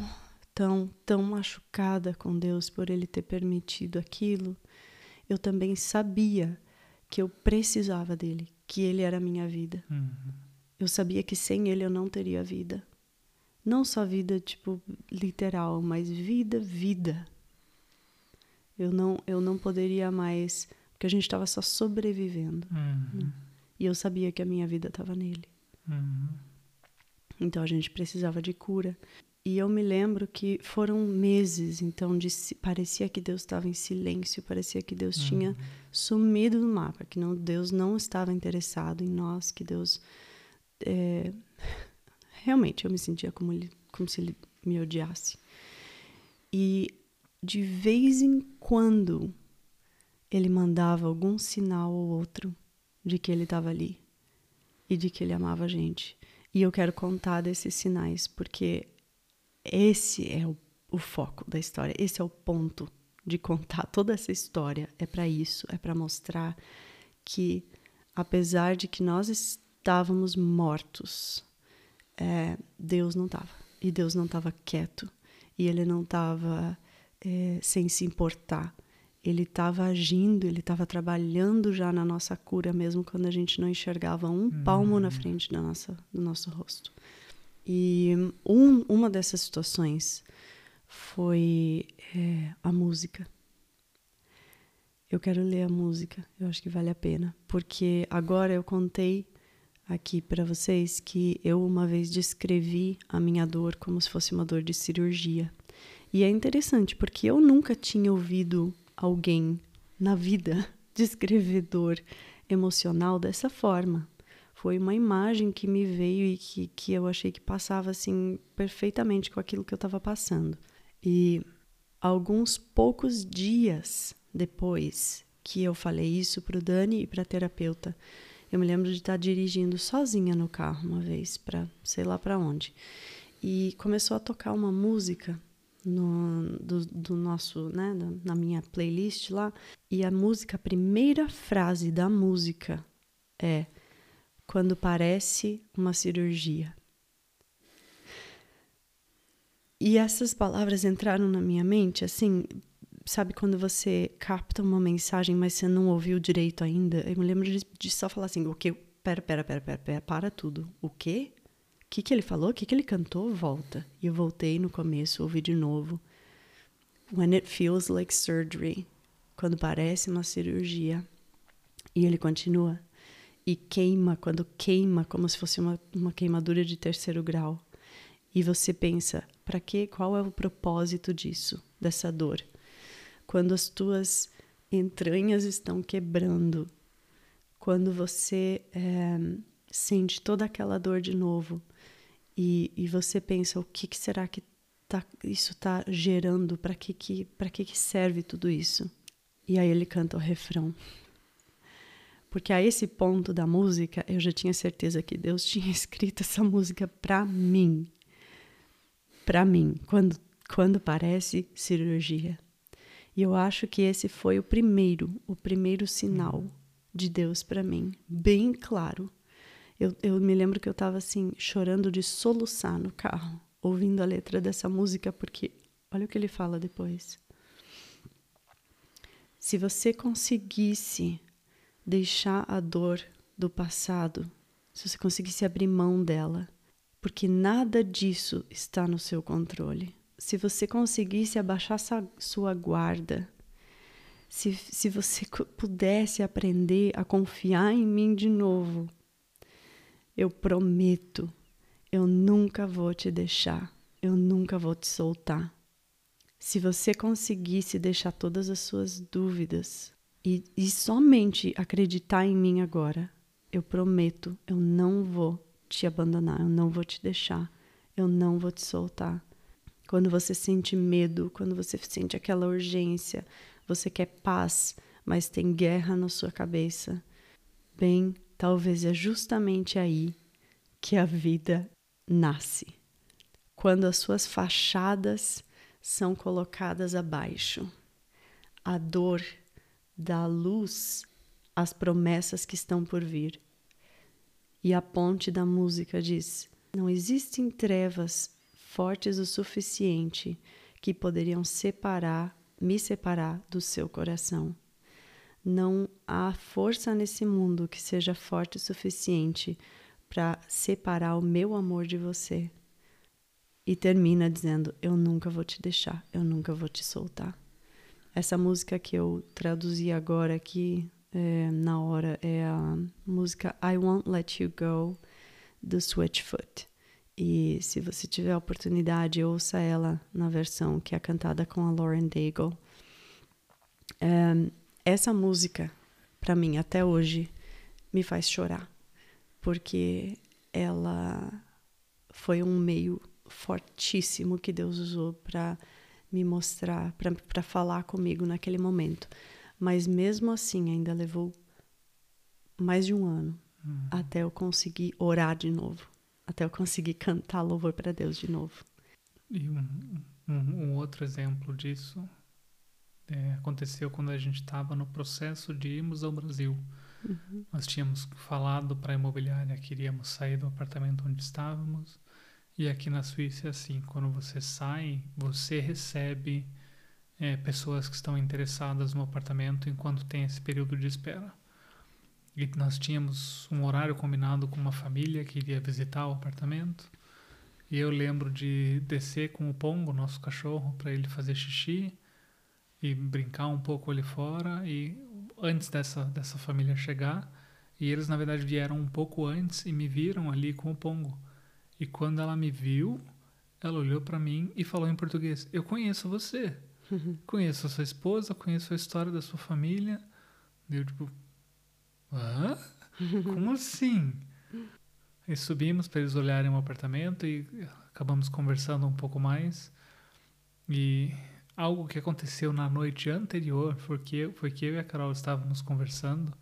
tão, tão machucada com Deus por ele ter permitido aquilo, eu também sabia que eu precisava dele, que ele era a minha vida. Uhum. Eu sabia que sem ele eu não teria vida. Não só vida tipo literal, mas vida, vida. Eu não, eu não poderia mais, porque a gente estava só sobrevivendo. Uhum. Né? E eu sabia que a minha vida estava nele. Uhum. Então a gente precisava de cura. E eu me lembro que foram meses, então de, parecia que Deus estava em silêncio, parecia que Deus uhum. tinha sumido do mapa, que não, Deus não estava interessado em nós, que Deus é, realmente eu me sentia como, ele, como se ele me odiasse. E de vez em quando ele mandava algum sinal ou outro de que ele estava ali e de que ele amava a gente. E eu quero contar desses sinais, porque esse é o, o foco da história, esse é o ponto de contar toda essa história. É para isso, é para mostrar que, apesar de que nós estávamos mortos, é, Deus não estava. E Deus não estava quieto. E ele não estava é, sem se importar ele estava agindo, ele estava trabalhando já na nossa cura, mesmo quando a gente não enxergava um palmo na frente da nossa, do nosso rosto. E um, uma dessas situações foi é, a música. Eu quero ler a música, eu acho que vale a pena, porque agora eu contei aqui para vocês que eu uma vez descrevi a minha dor como se fosse uma dor de cirurgia. E é interessante porque eu nunca tinha ouvido alguém na vida descrever dor emocional dessa forma. Foi uma imagem que me veio e que, que eu achei que passava assim perfeitamente com aquilo que eu estava passando. E alguns poucos dias depois que eu falei isso para o Dani e para a terapeuta, eu me lembro de estar dirigindo sozinha no carro uma vez para sei lá para onde. E começou a tocar uma música no, do, do, nosso, né, na minha playlist lá. E a música, a primeira frase da música é quando parece uma cirurgia. E essas palavras entraram na minha mente, assim, sabe quando você capta uma mensagem, mas você não ouviu direito ainda? Eu me lembro de, de só falar assim, o que? Pera, pera, pera, pera, pera, para tudo. O quê? Que, que ele falou? O que, que ele cantou? Volta. E eu voltei no começo, ouvi de novo. When it feels like surgery. Quando parece uma cirurgia. E ele continua. E queima, quando queima, como se fosse uma, uma queimadura de terceiro grau. E você pensa, para quê? Qual é o propósito disso, dessa dor? Quando as tuas entranhas estão quebrando, quando você é, sente toda aquela dor de novo, e, e você pensa o que, que será que tá, isso está gerando, para que, que, que, que serve tudo isso? E aí ele canta o refrão. Porque a esse ponto da música, eu já tinha certeza que Deus tinha escrito essa música para mim. Para mim, quando, quando parece cirurgia. E eu acho que esse foi o primeiro, o primeiro sinal de Deus para mim, bem claro. Eu, eu me lembro que eu estava assim, chorando de soluçar no carro, ouvindo a letra dessa música, porque olha o que ele fala depois. Se você conseguisse deixar a dor do passado, se você conseguisse abrir mão dela, porque nada disso está no seu controle. Se você conseguisse abaixar sua guarda, se, se você pudesse aprender a confiar em mim de novo, eu prometo, eu nunca vou te deixar, eu nunca vou te soltar. Se você conseguisse deixar todas as suas dúvidas e, e somente acreditar em mim agora, eu prometo, eu não vou te abandonar, eu não vou te deixar, eu não vou te soltar. Quando você sente medo, quando você sente aquela urgência, você quer paz, mas tem guerra na sua cabeça, bem talvez é justamente aí que a vida nasce. Quando as suas fachadas são colocadas abaixo. A dor dá luz às promessas que estão por vir. E a ponte da música diz: não existem trevas fortes o suficiente que poderiam separar, me separar do seu coração. Não há força nesse mundo que seja forte o suficiente para separar o meu amor de você. E termina dizendo: Eu nunca vou te deixar, eu nunca vou te soltar. Essa música que eu traduzi agora aqui é, na hora é a música I Won't Let You Go do Switchfoot. E se você tiver a oportunidade, ouça ela na versão que é cantada com a Lauren Daigle. É, essa música, para mim, até hoje, me faz chorar, porque ela foi um meio fortíssimo que Deus usou para me mostrar, para falar comigo naquele momento. Mas mesmo assim, ainda levou mais de um ano uhum. até eu conseguir orar de novo, até eu conseguir cantar louvor para Deus de novo. E um, um, um outro exemplo disso é, aconteceu quando a gente estava no processo de irmos ao Brasil. Uhum. Nós tínhamos falado para a imobiliária que iríamos sair do apartamento onde estávamos. E aqui na Suíça é assim: quando você sai, você recebe é, pessoas que estão interessadas no apartamento enquanto tem esse período de espera. E nós tínhamos um horário combinado com uma família que iria visitar o apartamento. E eu lembro de descer com o Pongo, nosso cachorro, para ele fazer xixi e brincar um pouco ali fora. E antes dessa, dessa família chegar, e eles na verdade vieram um pouco antes e me viram ali com o Pongo. E quando ela me viu, ela olhou para mim e falou em português: Eu conheço você. Conheço a sua esposa, conheço a história da sua família. Eu, tipo, hã? Como assim? E subimos para eles olharem o apartamento e acabamos conversando um pouco mais. E algo que aconteceu na noite anterior foi que, foi que eu e a Carol estávamos conversando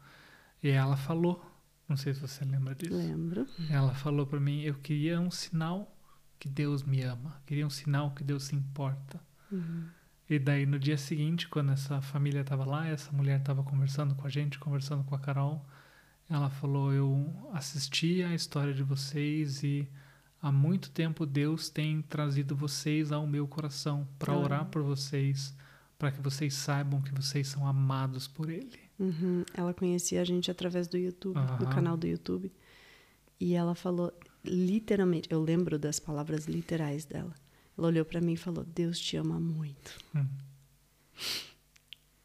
e ela falou, não sei se você lembra disso. Lembro. Ela falou para mim, eu queria um sinal que Deus me ama, queria um sinal que Deus se importa. Uhum. E daí no dia seguinte, quando essa família estava lá, essa mulher estava conversando com a gente, conversando com a Carol, ela falou: Eu assisti a história de vocês e há muito tempo Deus tem trazido vocês ao meu coração para orar por vocês, para que vocês saibam que vocês são amados por Ele. Uhum. Ela conhecia a gente através do YouTube, uhum. do canal do YouTube. E ela falou literalmente, eu lembro das palavras literais dela. Ela olhou para mim e falou: Deus te ama muito. Hum.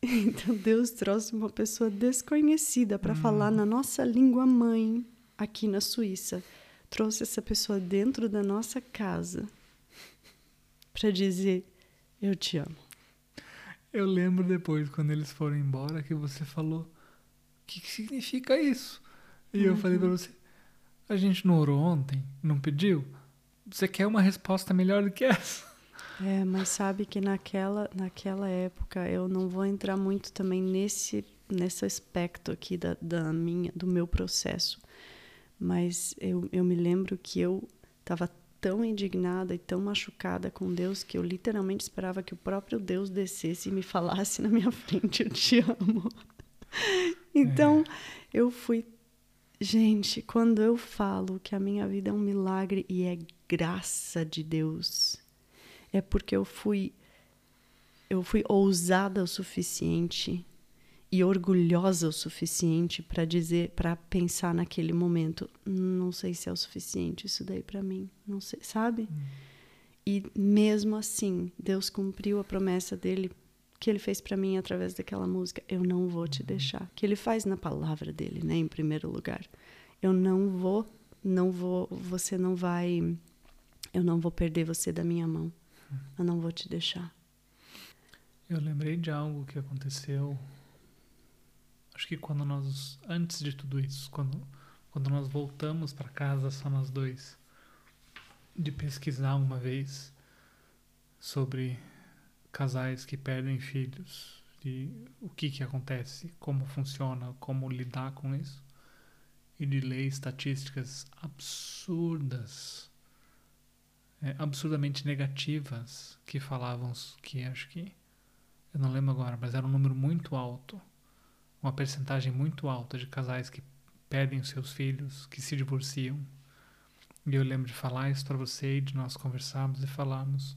Então Deus trouxe uma pessoa desconhecida para hum. falar na nossa língua mãe aqui na Suíça. Trouxe essa pessoa dentro da nossa casa para dizer: Eu te amo. Eu lembro depois, quando eles foram embora, que você falou: O que, que significa isso? E uhum. eu falei para você: A gente não orou ontem? Não pediu? Você quer uma resposta melhor do que essa? É, mas sabe que naquela, naquela época eu não vou entrar muito também nesse, nesse aspecto aqui da, da minha, do meu processo. Mas eu, eu me lembro que eu estava tão indignada e tão machucada com Deus que eu literalmente esperava que o próprio Deus descesse e me falasse na minha frente: Eu te amo. então é. eu fui. Gente, quando eu falo que a minha vida é um milagre e é graça de Deus. É porque eu fui eu fui ousada o suficiente e orgulhosa o suficiente para dizer, para pensar naquele momento, não sei se é o suficiente isso daí para mim, não sei, sabe? Hum. E mesmo assim, Deus cumpriu a promessa dele que ele fez para mim através daquela música, eu não vou te uhum. deixar, que ele faz na palavra dele, né, em primeiro lugar. Eu não vou, não vou, você não vai eu não vou perder você da minha mão. Eu não vou te deixar. Eu lembrei de algo que aconteceu. Acho que quando nós, antes de tudo isso, quando, quando nós voltamos para casa só nós dois, de pesquisar uma vez sobre casais que perdem filhos, de o que que acontece, como funciona, como lidar com isso, e de ler estatísticas absurdas é, absurdamente negativas que falavam que acho que eu não lembro agora, mas era um número muito alto, uma percentagem muito alta de casais que perdem os seus filhos, que se divorciam. E eu lembro de falar isso para você e de nós conversarmos e falarmos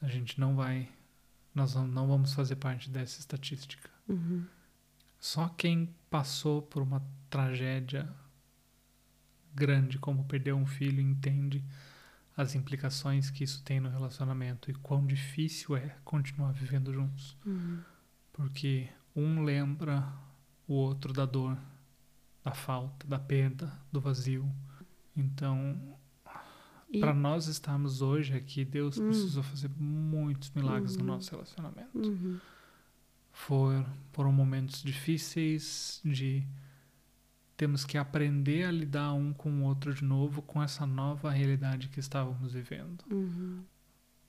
a gente não vai, nós não vamos fazer parte dessa estatística. Uhum. Só quem passou por uma tragédia grande como perder um filho entende as implicações que isso tem no relacionamento e quão difícil é continuar vivendo juntos. Uhum. Porque um lembra o outro da dor, da falta, da perda, do vazio. Então, e... para nós estarmos hoje aqui, Deus uhum. precisou fazer muitos milagres uhum. no nosso relacionamento. Uhum. For, foram momentos difíceis de temos que aprender a lidar um com o outro de novo com essa nova realidade que estávamos vivendo. Uhum.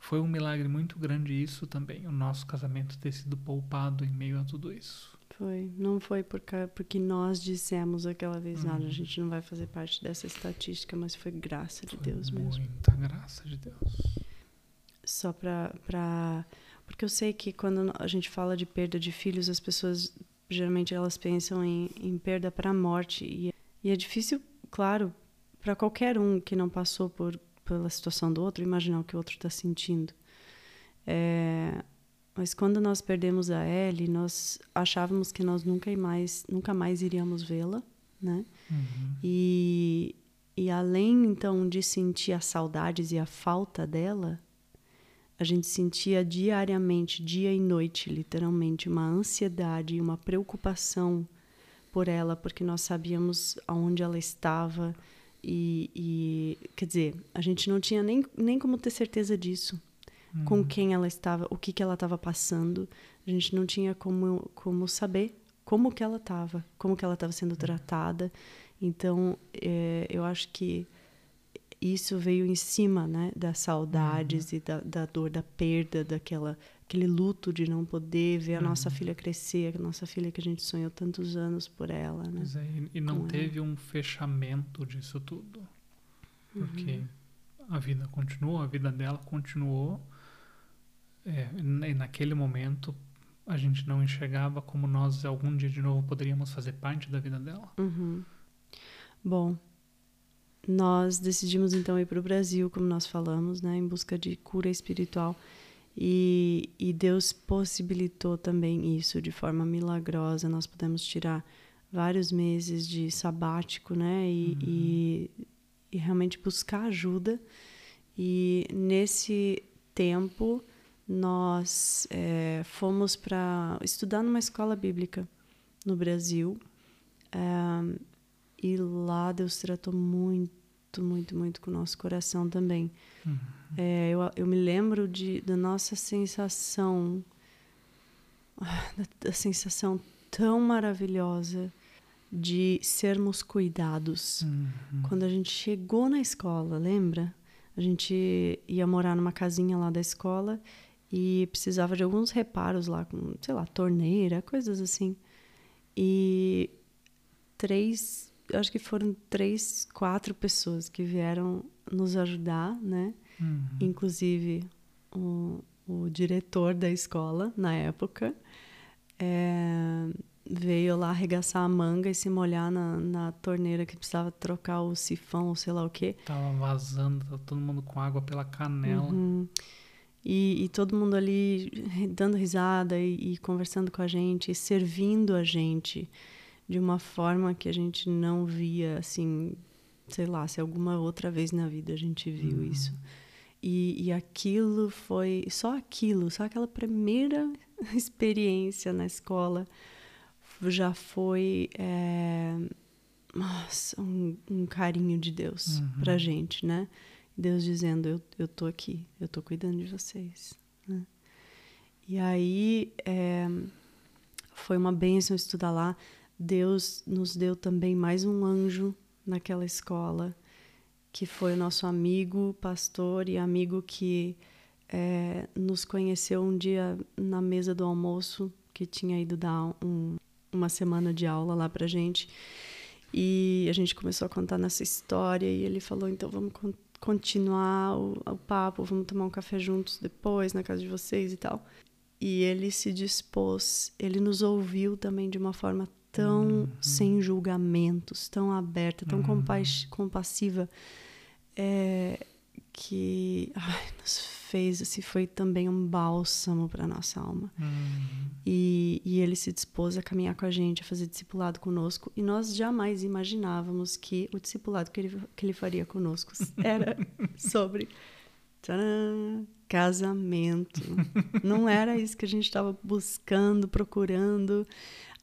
Foi um milagre muito grande isso também, o nosso casamento ter sido poupado em meio a tudo isso. Foi. Não foi porque, porque nós dissemos aquela vez, Uhum. nada, a gente não vai fazer parte dessa estatística, mas foi graça de Foi Deus mesmo. Muita graça de Deus. Só pra. Porque eu sei que quando a gente fala de perda de filhos, as pessoas geralmente elas pensam em, em perda para a morte. E, e é difícil, claro, para qualquer um que não passou por, pela situação do outro, imaginar o que o outro está sentindo. É, mas quando nós perdemos a Ellie, nós achávamos que nós nunca mais, nunca mais iríamos vê-la, né? Uhum. E, e além então de sentir as saudades e a falta dela, a gente sentia diariamente, dia e noite, literalmente, uma ansiedade e uma preocupação por ela, porque nós sabíamos aonde ela estava e, e quer dizer, a gente não tinha nem, nem como ter certeza disso, com quem ela estava, o que que ela estava passando, a gente não tinha como como saber como que ela estava, como que ela estava sendo tratada. Então, é, eu acho que isso veio em cima, né, das saudades e da, da dor, da perda, daquela aquele luto de não poder ver a nossa filha crescer, a nossa filha que a gente sonhou tantos anos por ela, né? É, e- não Com teve um fechamento disso tudo. Porque a vida continuou, a vida dela continuou. É, e naquele momento a gente não enxergava como nós algum dia de novo poderíamos fazer parte da vida dela. Uhum. Bom, nós decidimos então ir para o Brasil, como nós falamos, né, em busca de cura espiritual. E, e Deus possibilitou também isso de forma milagrosa. Nós pudemos tirar vários meses de sabático, né, e, e, e realmente buscar ajuda. E nesse tempo nós eh, fomos para estudar numa escola bíblica no Brasil. Eh, e lá Deus tratou muito, muito, muito com o nosso coração também. Uhum. É, eu, eu me lembro de, da nossa sensação, ah, da, da sensação tão maravilhosa de sermos cuidados. Uhum. Quando a gente chegou na escola, lembra? A gente ia morar numa casinha lá da escola e precisava de alguns reparos lá, com, sei lá, torneira, coisas assim. E três, acho que foram três, quatro pessoas que vieram nos ajudar, né? Uhum. Inclusive o, o diretor da escola, na época, é, veio lá arregaçar a manga e se molhar na, na torneira que precisava trocar o sifão ou sei lá o quê. Tava vazando, tava todo mundo com água pela canela. Uhum. E, e todo mundo ali dando risada e, e conversando com a gente, servindo a gente de uma forma que a gente não via, assim, sei lá, se alguma outra vez na vida a gente viu Uhum. isso. E, e aquilo foi, só aquilo, só aquela primeira experiência na escola já foi, é, nossa, um, um carinho de Deus Uhum. pra gente, né? Deus dizendo, eu, eu tô aqui, eu tô cuidando de vocês. Né? E aí é, foi uma bênção estudar lá. Deus nos deu também mais um anjo naquela escola, que foi o nosso amigo, pastor e amigo que é, nos conheceu um dia na mesa do almoço, que tinha ido dar um, uma semana de aula lá pra gente. E a gente começou a contar nossa história e ele falou, então vamos con- continuar o, o papo, vamos tomar um café juntos depois na casa de vocês e tal. E ele se dispôs, ele nos ouviu também de uma forma tão Uhum. sem julgamentos, tão aberta, tão Uhum. compas- compassiva, é, que ai, nos fez, assim, foi também um bálsamo para nossa alma. Uhum. E, e ele se dispôs a caminhar com a gente, a fazer discipulado conosco. E nós jamais imaginávamos que o discipulado que ele, que ele faria conosco era sobre tcharam, casamento. Não era isso que a gente estava buscando, procurando.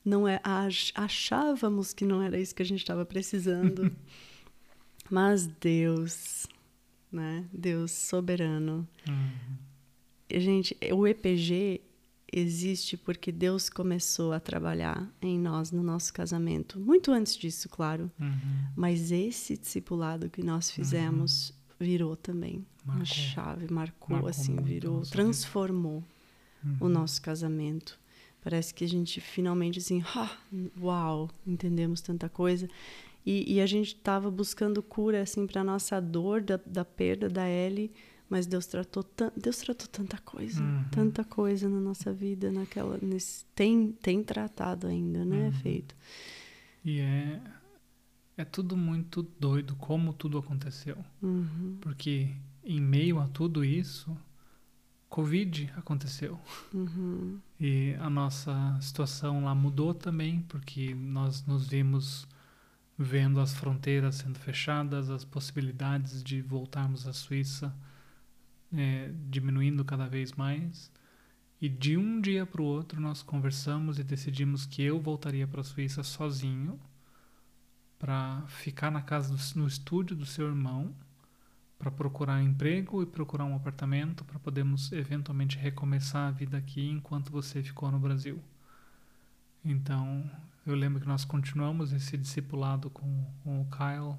Não é, ach- achávamos que não era isso que a gente estava precisando. Mas Deus, né? Deus soberano, Uhum. gente, o EPG, existe porque Deus começou a trabalhar em nós no nosso casamento. Muito antes disso, claro. Uhum. Mas esse discipulado que nós fizemos uhum. virou também marcou. uma chave, marcou, marcou assim, virou, transformou uhum. o nosso casamento. Parece que a gente finalmente assim, ah, uau, entendemos tanta coisa. E, e a gente estava buscando cura assim para nossa dor da, da perda da Ellie mas Deus tratou, Deus tratou tanta coisa, uhum. tanta coisa na nossa vida, naquela, nesse, tem, tem tratado ainda, né, uhum. feito. E é, é tudo muito doido como tudo aconteceu. Uhum. Porque em meio a tudo isso, Covid aconteceu. Uhum. E a nossa situação lá mudou também, porque nós nos vimos vendo as fronteiras sendo fechadas, as possibilidades de voltarmos à Suíça é, diminuindo cada vez mais. E de um dia para o outro nós conversamos e decidimos que eu voltaria para a Suíça sozinho para ficar na casa do, no estúdio do seu irmão para procurar emprego e procurar um apartamento para podermos eventualmente recomeçar a vida aqui enquanto você ficou no Brasil. Então, eu lembro que nós continuamos esse discipulado com, com o Kyle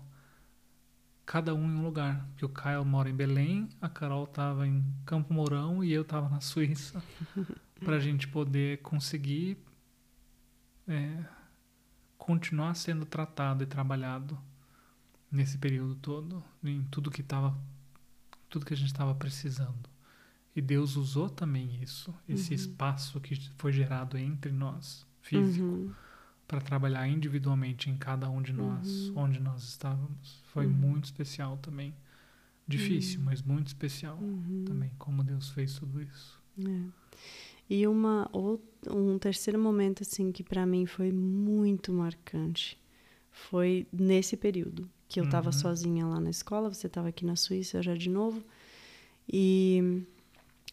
cada um em um lugar. Porque o Kyle mora em Belém, a Carol estava em Campo Mourão e eu estava na Suíça. para a gente poder conseguir é, continuar sendo tratado e trabalhado nesse período todo, em tudo que estava, tudo que a gente estava precisando. E Deus usou também isso, esse uhum. espaço que foi gerado entre nós, físico. Uhum para trabalhar individualmente em cada um de nós, uhum. onde nós estávamos. Foi uhum. muito especial também. Difícil, uhum. mas muito especial uhum. também, como Deus fez tudo isso. É. E uma, um terceiro momento, assim, que para mim foi muito marcante, foi nesse período, que eu estava Uhum. sozinha lá na escola, você estava aqui na Suíça já de novo, e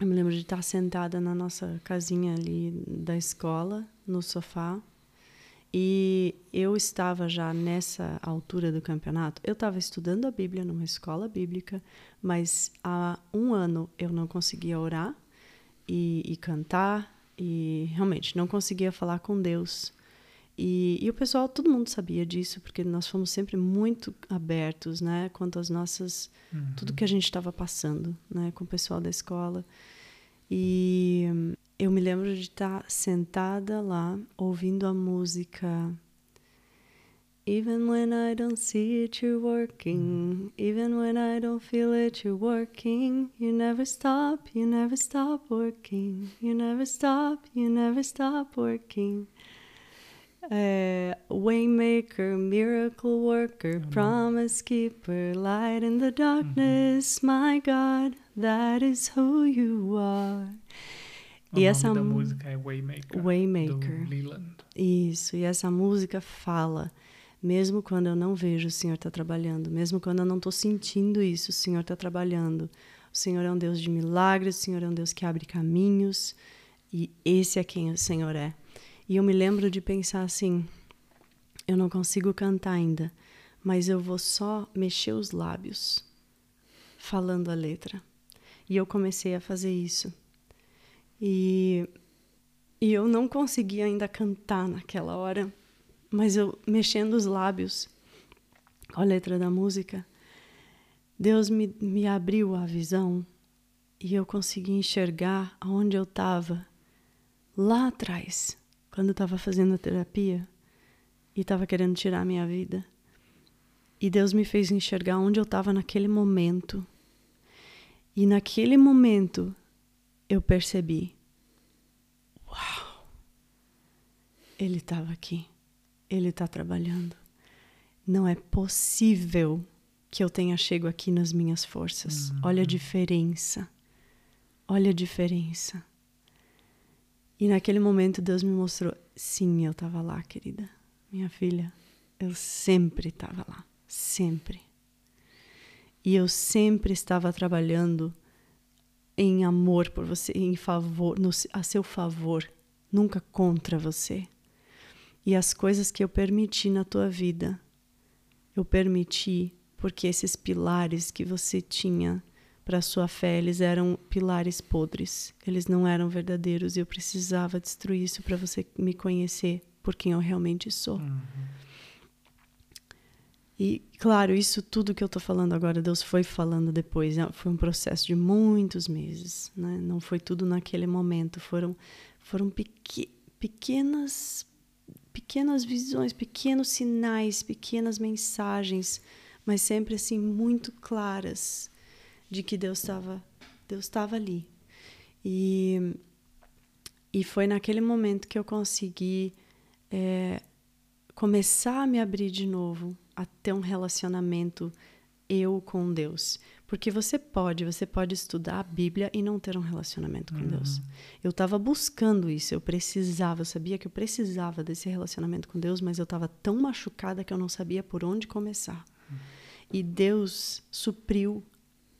eu me lembro de estar sentada na nossa casinha ali da escola, no sofá, e eu estava já nessa altura do campeonato, eu estava estudando a Bíblia numa escola bíblica, mas há um ano eu não conseguia orar e, e cantar, e realmente não conseguia falar com Deus. E, e, o pessoal, todo mundo sabia disso, porque nós fomos sempre muito abertos, né, quanto às nossas. Uhum. tudo que a gente estava passando, né, com o pessoal da escola. E eu me lembro de estar sentada lá ouvindo a música Even when I don't see it, you're working. Even when I don't feel it, you're working. You never stop, you never stop working. You never stop, you never stop working. Uh, waymaker, miracle worker, promise keeper, light in the darkness, my God, that is who you are. O e nome essa da música é Waymaker. Waymaker. Do Leland. Isso, e essa música fala, mesmo quando eu não vejo o Senhor está trabalhando, mesmo quando eu não estou sentindo isso, o Senhor está trabalhando. O Senhor é um Deus de milagres, o Senhor é um Deus que abre caminhos, e esse é quem o Senhor é. E eu me lembro de pensar assim: eu não consigo cantar ainda, mas eu vou só mexer os lábios, falando a letra. E eu comecei a fazer isso. E, e eu não conseguia ainda cantar naquela hora, mas eu mexendo os lábios com a letra da música, Deus me, me abriu a visão e eu consegui enxergar aonde eu estava lá atrás, quando eu estava fazendo a terapia e estava querendo tirar a minha vida. E Deus me fez enxergar onde eu estava naquele momento. E naquele momento eu percebi: Uau! Ele estava aqui. Ele está trabalhando. Não é possível que eu tenha chego aqui nas minhas forças. Uhum. Olha a diferença. Olha a diferença. E naquele momento Deus me mostrou: sim, eu estava lá, querida. Minha filha, eu sempre estava lá. Sempre. E eu sempre estava trabalhando em amor por você, em favor, no, a seu favor, nunca contra você. E as coisas que eu permiti na tua vida, eu permiti porque esses pilares que você tinha para sua fé, eles eram pilares podres. Eles não eram verdadeiros e eu precisava destruir isso para você me conhecer por quem eu realmente sou. Uhum. E, claro, isso tudo que eu estou falando agora, Deus foi falando depois. Né? Foi um processo de muitos meses. Né? Não foi tudo naquele momento. Foram, foram pequ pequenas, pequenas visões, pequenos sinais, pequenas mensagens, mas sempre assim muito claras de que Deus estava Deus estava ali. E, e foi naquele momento que eu consegui é, começar a me abrir de novo a ter um relacionamento eu com Deus. Porque você pode, você pode estudar a Bíblia e não ter um relacionamento com uhum. Deus. Eu estava buscando isso, eu precisava, eu sabia que eu precisava desse relacionamento com Deus, mas eu estava tão machucada que eu não sabia por onde começar. Uhum. E Deus supriu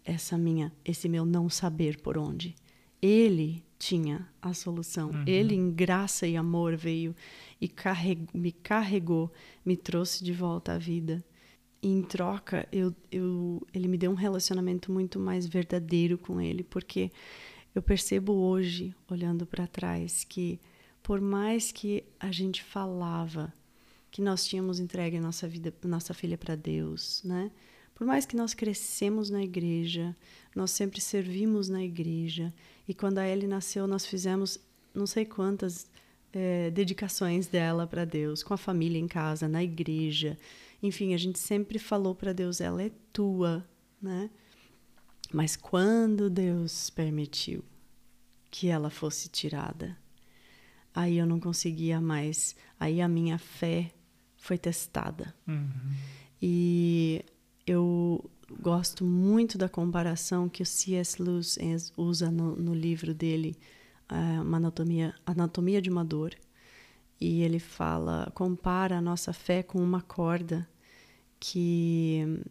essa minha, esse meu não saber por onde. Ele tinha a solução. Uhum. Ele, em graça e amor, veio e carregou, me carregou, me trouxe de volta à vida. E em troca, eu, eu, ele me deu um relacionamento muito mais verdadeiro com ele, porque eu percebo hoje, olhando para trás, que por mais que a gente falava que nós tínhamos entregue nossa vida, nossa filha para Deus, né? Por mais que nós crescemos na igreja, nós sempre servimos na igreja, e quando a Ellie nasceu, nós fizemos não sei quantas é, dedicações dela para Deus, com a família em casa, na igreja. Enfim, a gente sempre falou para Deus: ela é tua, né? Mas quando Deus permitiu que ela fosse tirada, aí eu não conseguia mais. Aí a minha fé foi testada. Uhum. E eu gosto muito da comparação que o C.S. Lewis usa no, no livro dele, é, uma anatomia, anatomia de uma dor. E ele fala, compara a nossa fé com uma corda que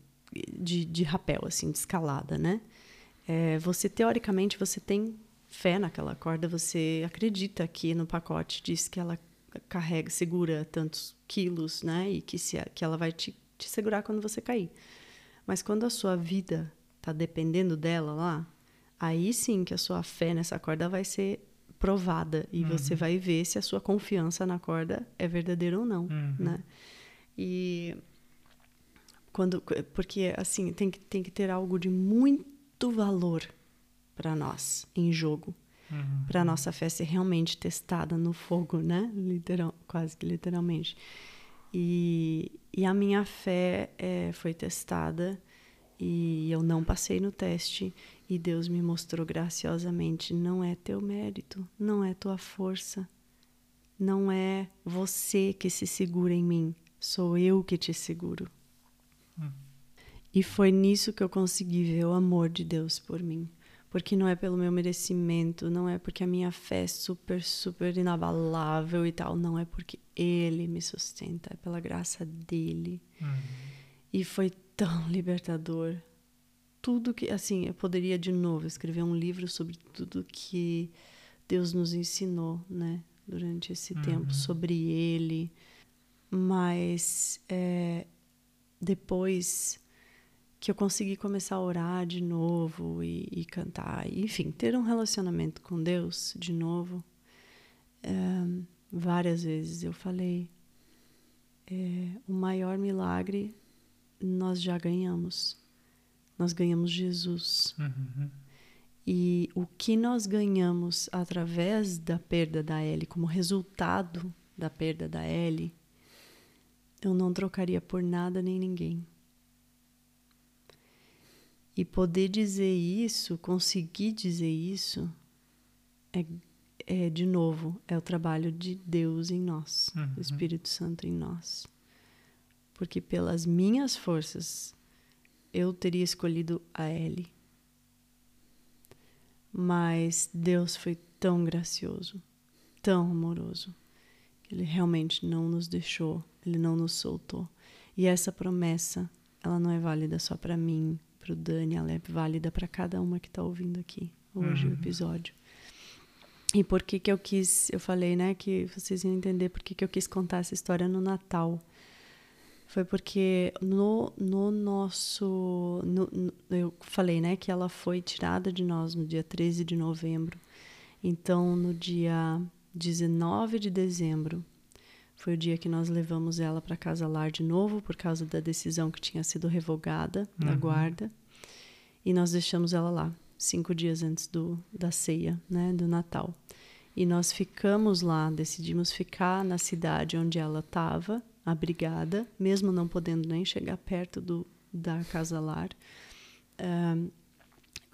de, de rapel, assim, de escalada, né? É, você teoricamente você tem fé naquela corda, você acredita que no pacote diz que ela carrega, segura tantos quilos, né? E que, se, que ela vai te, te segurar quando você cair. Mas quando a sua vida está dependendo dela lá, aí sim que a sua fé nessa corda vai ser provada e uhum. você vai ver se a sua confiança na corda é verdadeira ou não, uhum. né? E quando porque assim tem que tem que ter algo de muito valor para nós em jogo uhum. para nossa fé ser realmente testada no fogo, né? Literal, quase que literalmente. E, e a minha fé é, foi testada e eu não passei no teste e Deus me mostrou graciosamente: não é teu mérito, não é tua força, não é você que se segura em mim, sou eu que te seguro. Hum. E foi nisso que eu consegui ver o amor de Deus por mim. Porque não é pelo meu merecimento, não é porque a minha fé é super, super inabalável e tal. Não é porque Ele me sustenta, é pela graça dele. Uhum. E foi tão libertador tudo que, assim, eu poderia de novo escrever um livro sobre tudo que Deus nos ensinou, né, durante esse uhum. tempo, sobre Ele, mas é, depois que eu consegui começar a orar de novo e, e cantar, enfim, ter um relacionamento com Deus de novo, é, várias vezes eu falei, é, o maior milagre nós já ganhamos nós ganhamos Jesus. Uhum. E o que nós ganhamos através da perda da Ellie, como resultado da perda da Ellie, eu não trocaria por nada nem ninguém. E poder dizer isso, conseguir dizer isso, é, é de novo, é o trabalho de Deus em nós, uhum. o Espírito Santo em nós. Porque pelas minhas forças eu teria escolhido a Ellie. Mas Deus foi tão gracioso, tão amoroso, que Ele realmente não nos deixou, Ele não nos soltou. E essa promessa, ela não é válida só para mim, para o Dani, ela é válida para cada uma que está ouvindo aqui hoje uhum. o episódio. E por que que eu quis, eu falei, né, que vocês iam entender por que que eu quis contar essa história no Natal. Foi porque no, no nosso. No, no, eu falei, né, que ela foi tirada de nós no dia 13 de novembro. Então, no dia 19 de dezembro, foi o dia que nós levamos ela para casa lar de novo, por causa da decisão que tinha sido revogada da Uhum. guarda. E nós deixamos ela lá, cinco dias antes do, da ceia, né, do Natal. E nós ficamos lá, decidimos ficar na cidade onde ela estava, abrigada, mesmo não podendo nem chegar perto do, da casa lar.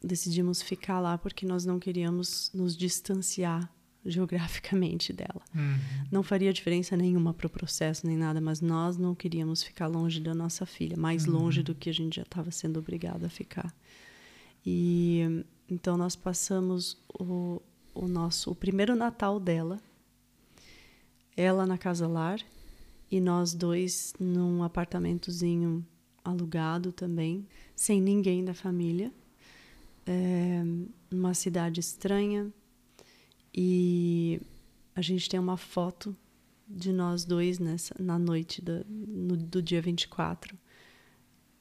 Decidimos ficar lá porque nós não queríamos nos distanciar geograficamente dela. Uhum. Não faria diferença nenhuma para o processo nem nada, mas nós não queríamos ficar longe da nossa filha, mais Uhum. longe do que a gente já estava sendo obrigada a ficar. E então nós passamos o, o nosso o primeiro Natal dela, ela na casa lar e nós dois num apartamentozinho alugado também, sem ninguém da família, é, numa cidade estranha e a gente tem uma foto de nós dois nessa, na noite da, no, do dia 24. O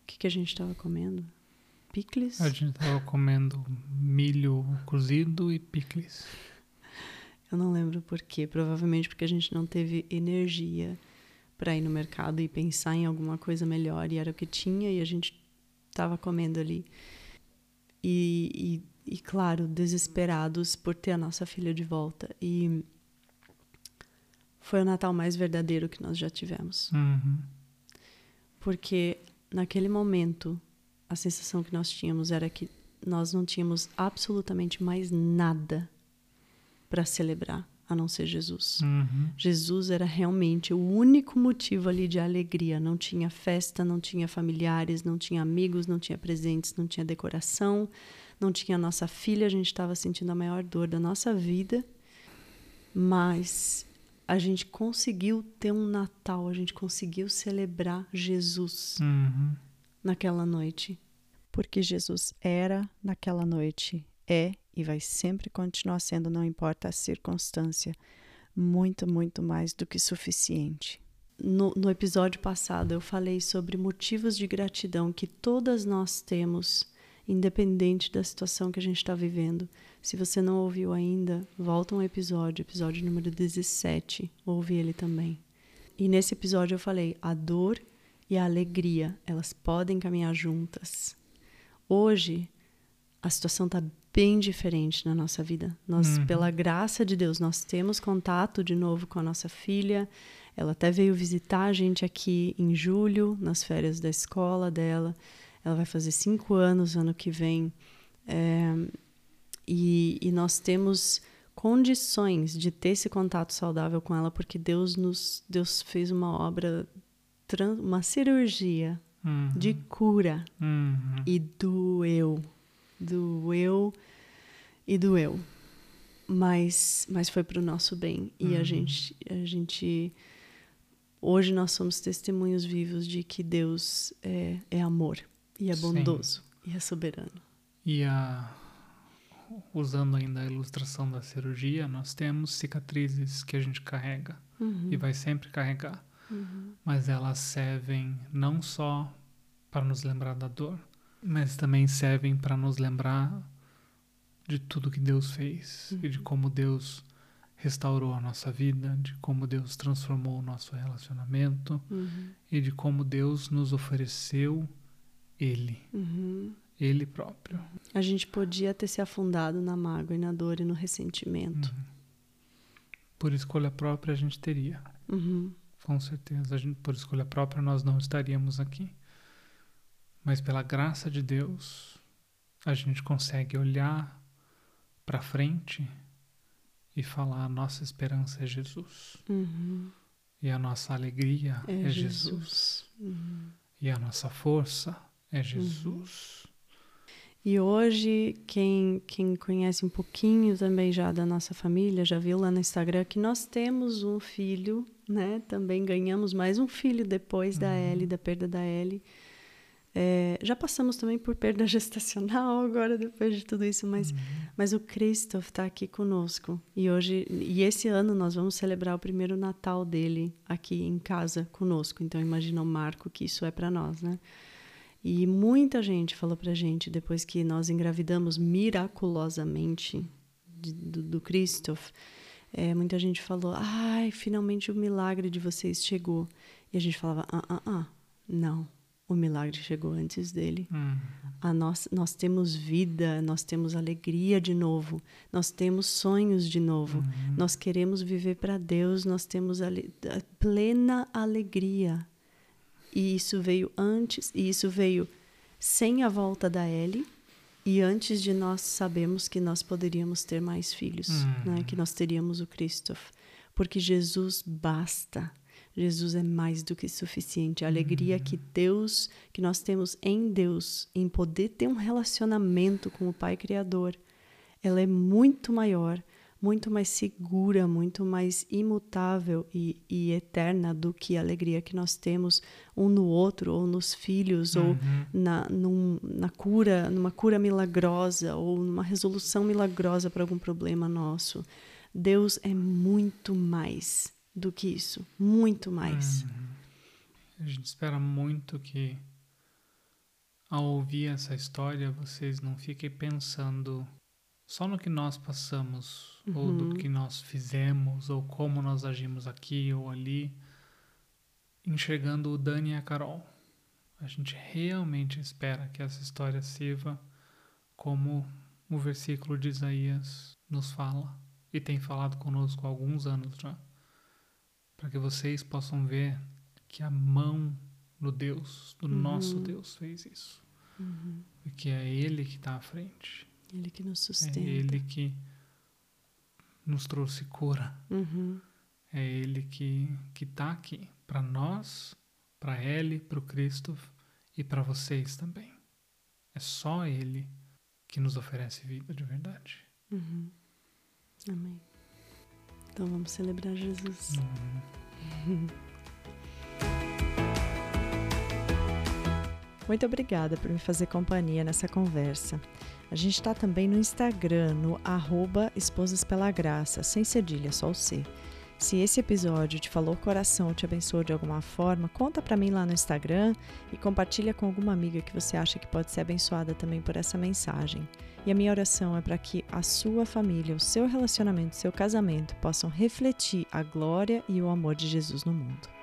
que, que a gente estava comendo? Picles? A gente tava comendo milho cozido e picles. Eu não lembro por quê. Provavelmente porque a gente não teve energia para ir no mercado e pensar em alguma coisa melhor. E era o que tinha e a gente estava comendo ali. E, e, e, claro, desesperados por ter a nossa filha de volta. E foi o Natal mais verdadeiro que nós já tivemos. Uhum. Porque naquele momento, a sensação que nós tínhamos era que nós não tínhamos absolutamente mais nada para celebrar a não ser Jesus. Uhum. Jesus era realmente o único motivo ali de alegria. Não tinha festa, não tinha familiares, não tinha amigos, não tinha presentes, não tinha decoração, não tinha nossa filha. A gente estava sentindo a maior dor da nossa vida, mas a gente conseguiu ter um Natal, a gente conseguiu celebrar Jesus Uhum. naquela noite. Porque Jesus era naquela noite, é e vai sempre continuar sendo, não importa a circunstância, muito, muito mais do que suficiente. No, no episódio passado, eu falei sobre motivos de gratidão que todas nós temos, independente da situação que a gente está vivendo. Se você não ouviu ainda, volta um episódio, episódio número 17, ouve ele também. E nesse episódio eu falei: a dor e a alegria, elas podem caminhar juntas. Hoje, a situação está bem diferente na nossa vida. Nós, Uhum. pela graça de Deus, nós temos contato de novo com a nossa filha. Ela até veio visitar a gente aqui em julho, nas férias da escola dela. Ela vai fazer cinco anos ano que vem. É, e, e nós temos condições de ter esse contato saudável com ela, porque Deus nos Deus fez uma obra, uma cirurgia Uhum. de cura Uhum. e doeu, doeu e doeu, mas mas foi para o nosso bem e a Uhum. gente a gente hoje nós somos testemunhos vivos de que Deus é, é amor e é Sim. bondoso e é soberano. E a, usando ainda a ilustração da cirurgia, nós temos cicatrizes que a gente carrega Uhum. e vai sempre carregar, Uhum. mas elas servem não só para nos lembrar da dor, mas também servem para nos lembrar de tudo que Deus fez e de como Deus restaurou a nossa vida, de como Deus transformou o nosso relacionamento Uhum. e de como Deus nos ofereceu Ele, Uhum. Ele próprio. A gente podia ter se afundado na mágoa e na dor e no ressentimento. Uhum. Por escolha própria a gente teria, Uhum. com certeza. A gente, por escolha própria nós não estaríamos aqui. Mas pela graça de Deus, a gente consegue olhar para frente e falar: a nossa esperança é Jesus. Uhum. E a nossa alegria É, é, Jesus. Jesus. Uhum. E a nossa força é Jesus. E hoje, quem, quem conhece um pouquinho também já da nossa família, já viu lá no Instagram que nós temos um filho, né? Também ganhamos mais um filho depois da Uhum. Ellie, da perda da Ellie. É, já passamos também por perda gestacional agora, depois de tudo isso, mas, uhum. mas o Christoph está aqui conosco. E hoje, e esse ano nós vamos celebrar o primeiro Natal dele aqui em casa conosco. Então imagina o marco que isso é para nós, né? E muita gente falou pra gente, depois que nós engravidamos miraculosamente de, do, do Christoph, é, muita gente falou: ai, finalmente o milagre de vocês chegou. E a gente falava: ah, ah, ah, não, o milagre chegou antes dele. Uhum. A nós, nós temos vida, nós temos alegria de novo, nós temos sonhos de novo, uhum. nós queremos viver para Deus, nós temos ale plena alegria. E isso veio antes, e isso veio sem a volta da Ellie e antes de nós sabermos que nós poderíamos ter mais filhos, uhum. né? que nós teríamos o Christoph. Porque Jesus basta. Jesus é mais do que suficiente. A alegria uhum. que Deus, que nós temos em Deus, em poder ter um relacionamento com o Pai Criador, ela é muito maior muito mais segura, muito mais imutável e, e, eterna do que a alegria que nós temos um no outro, ou nos filhos, uhum. ou na, num, na cura, numa cura milagrosa, ou numa resolução milagrosa para algum problema nosso. Deus é muito mais do que isso, muito mais. Uhum. A gente espera muito que ao ouvir essa história vocês não fiquem pensando só no que nós passamos, uhum. ou do uhum. que nós fizemos, ou como nós agimos aqui ou ali, enxergando o Dani e a Carol. A gente realmente espera que essa história sirva como o versículo de Isaías nos fala e tem falado conosco há alguns anos já, para que vocês possam ver que a mão do Deus, do uhum. nosso Deus, fez isso. Uhum. E que é Ele que está à frente. Ele que nos sustenta. É Ele que nos trouxe cura. Uhum. É Ele que que está aqui para nós, para Ele, para o Cristo e para vocês também. É só Ele que nos oferece vida de verdade. Uhum. Amém. Então vamos celebrar Jesus. Uhum. Muito obrigada por me fazer companhia nessa conversa. A gente está também no Instagram, no arroba Esposas Pela Graça, sem cedilha, só o C. Se esse episódio te falou coração te abençoou de alguma forma, conta para mim lá no Instagram e compartilha com alguma amiga que você acha que pode ser abençoada também por essa mensagem. E a minha oração é para que a sua família, o seu relacionamento, o seu casamento possam refletir a glória e o amor de Jesus no mundo.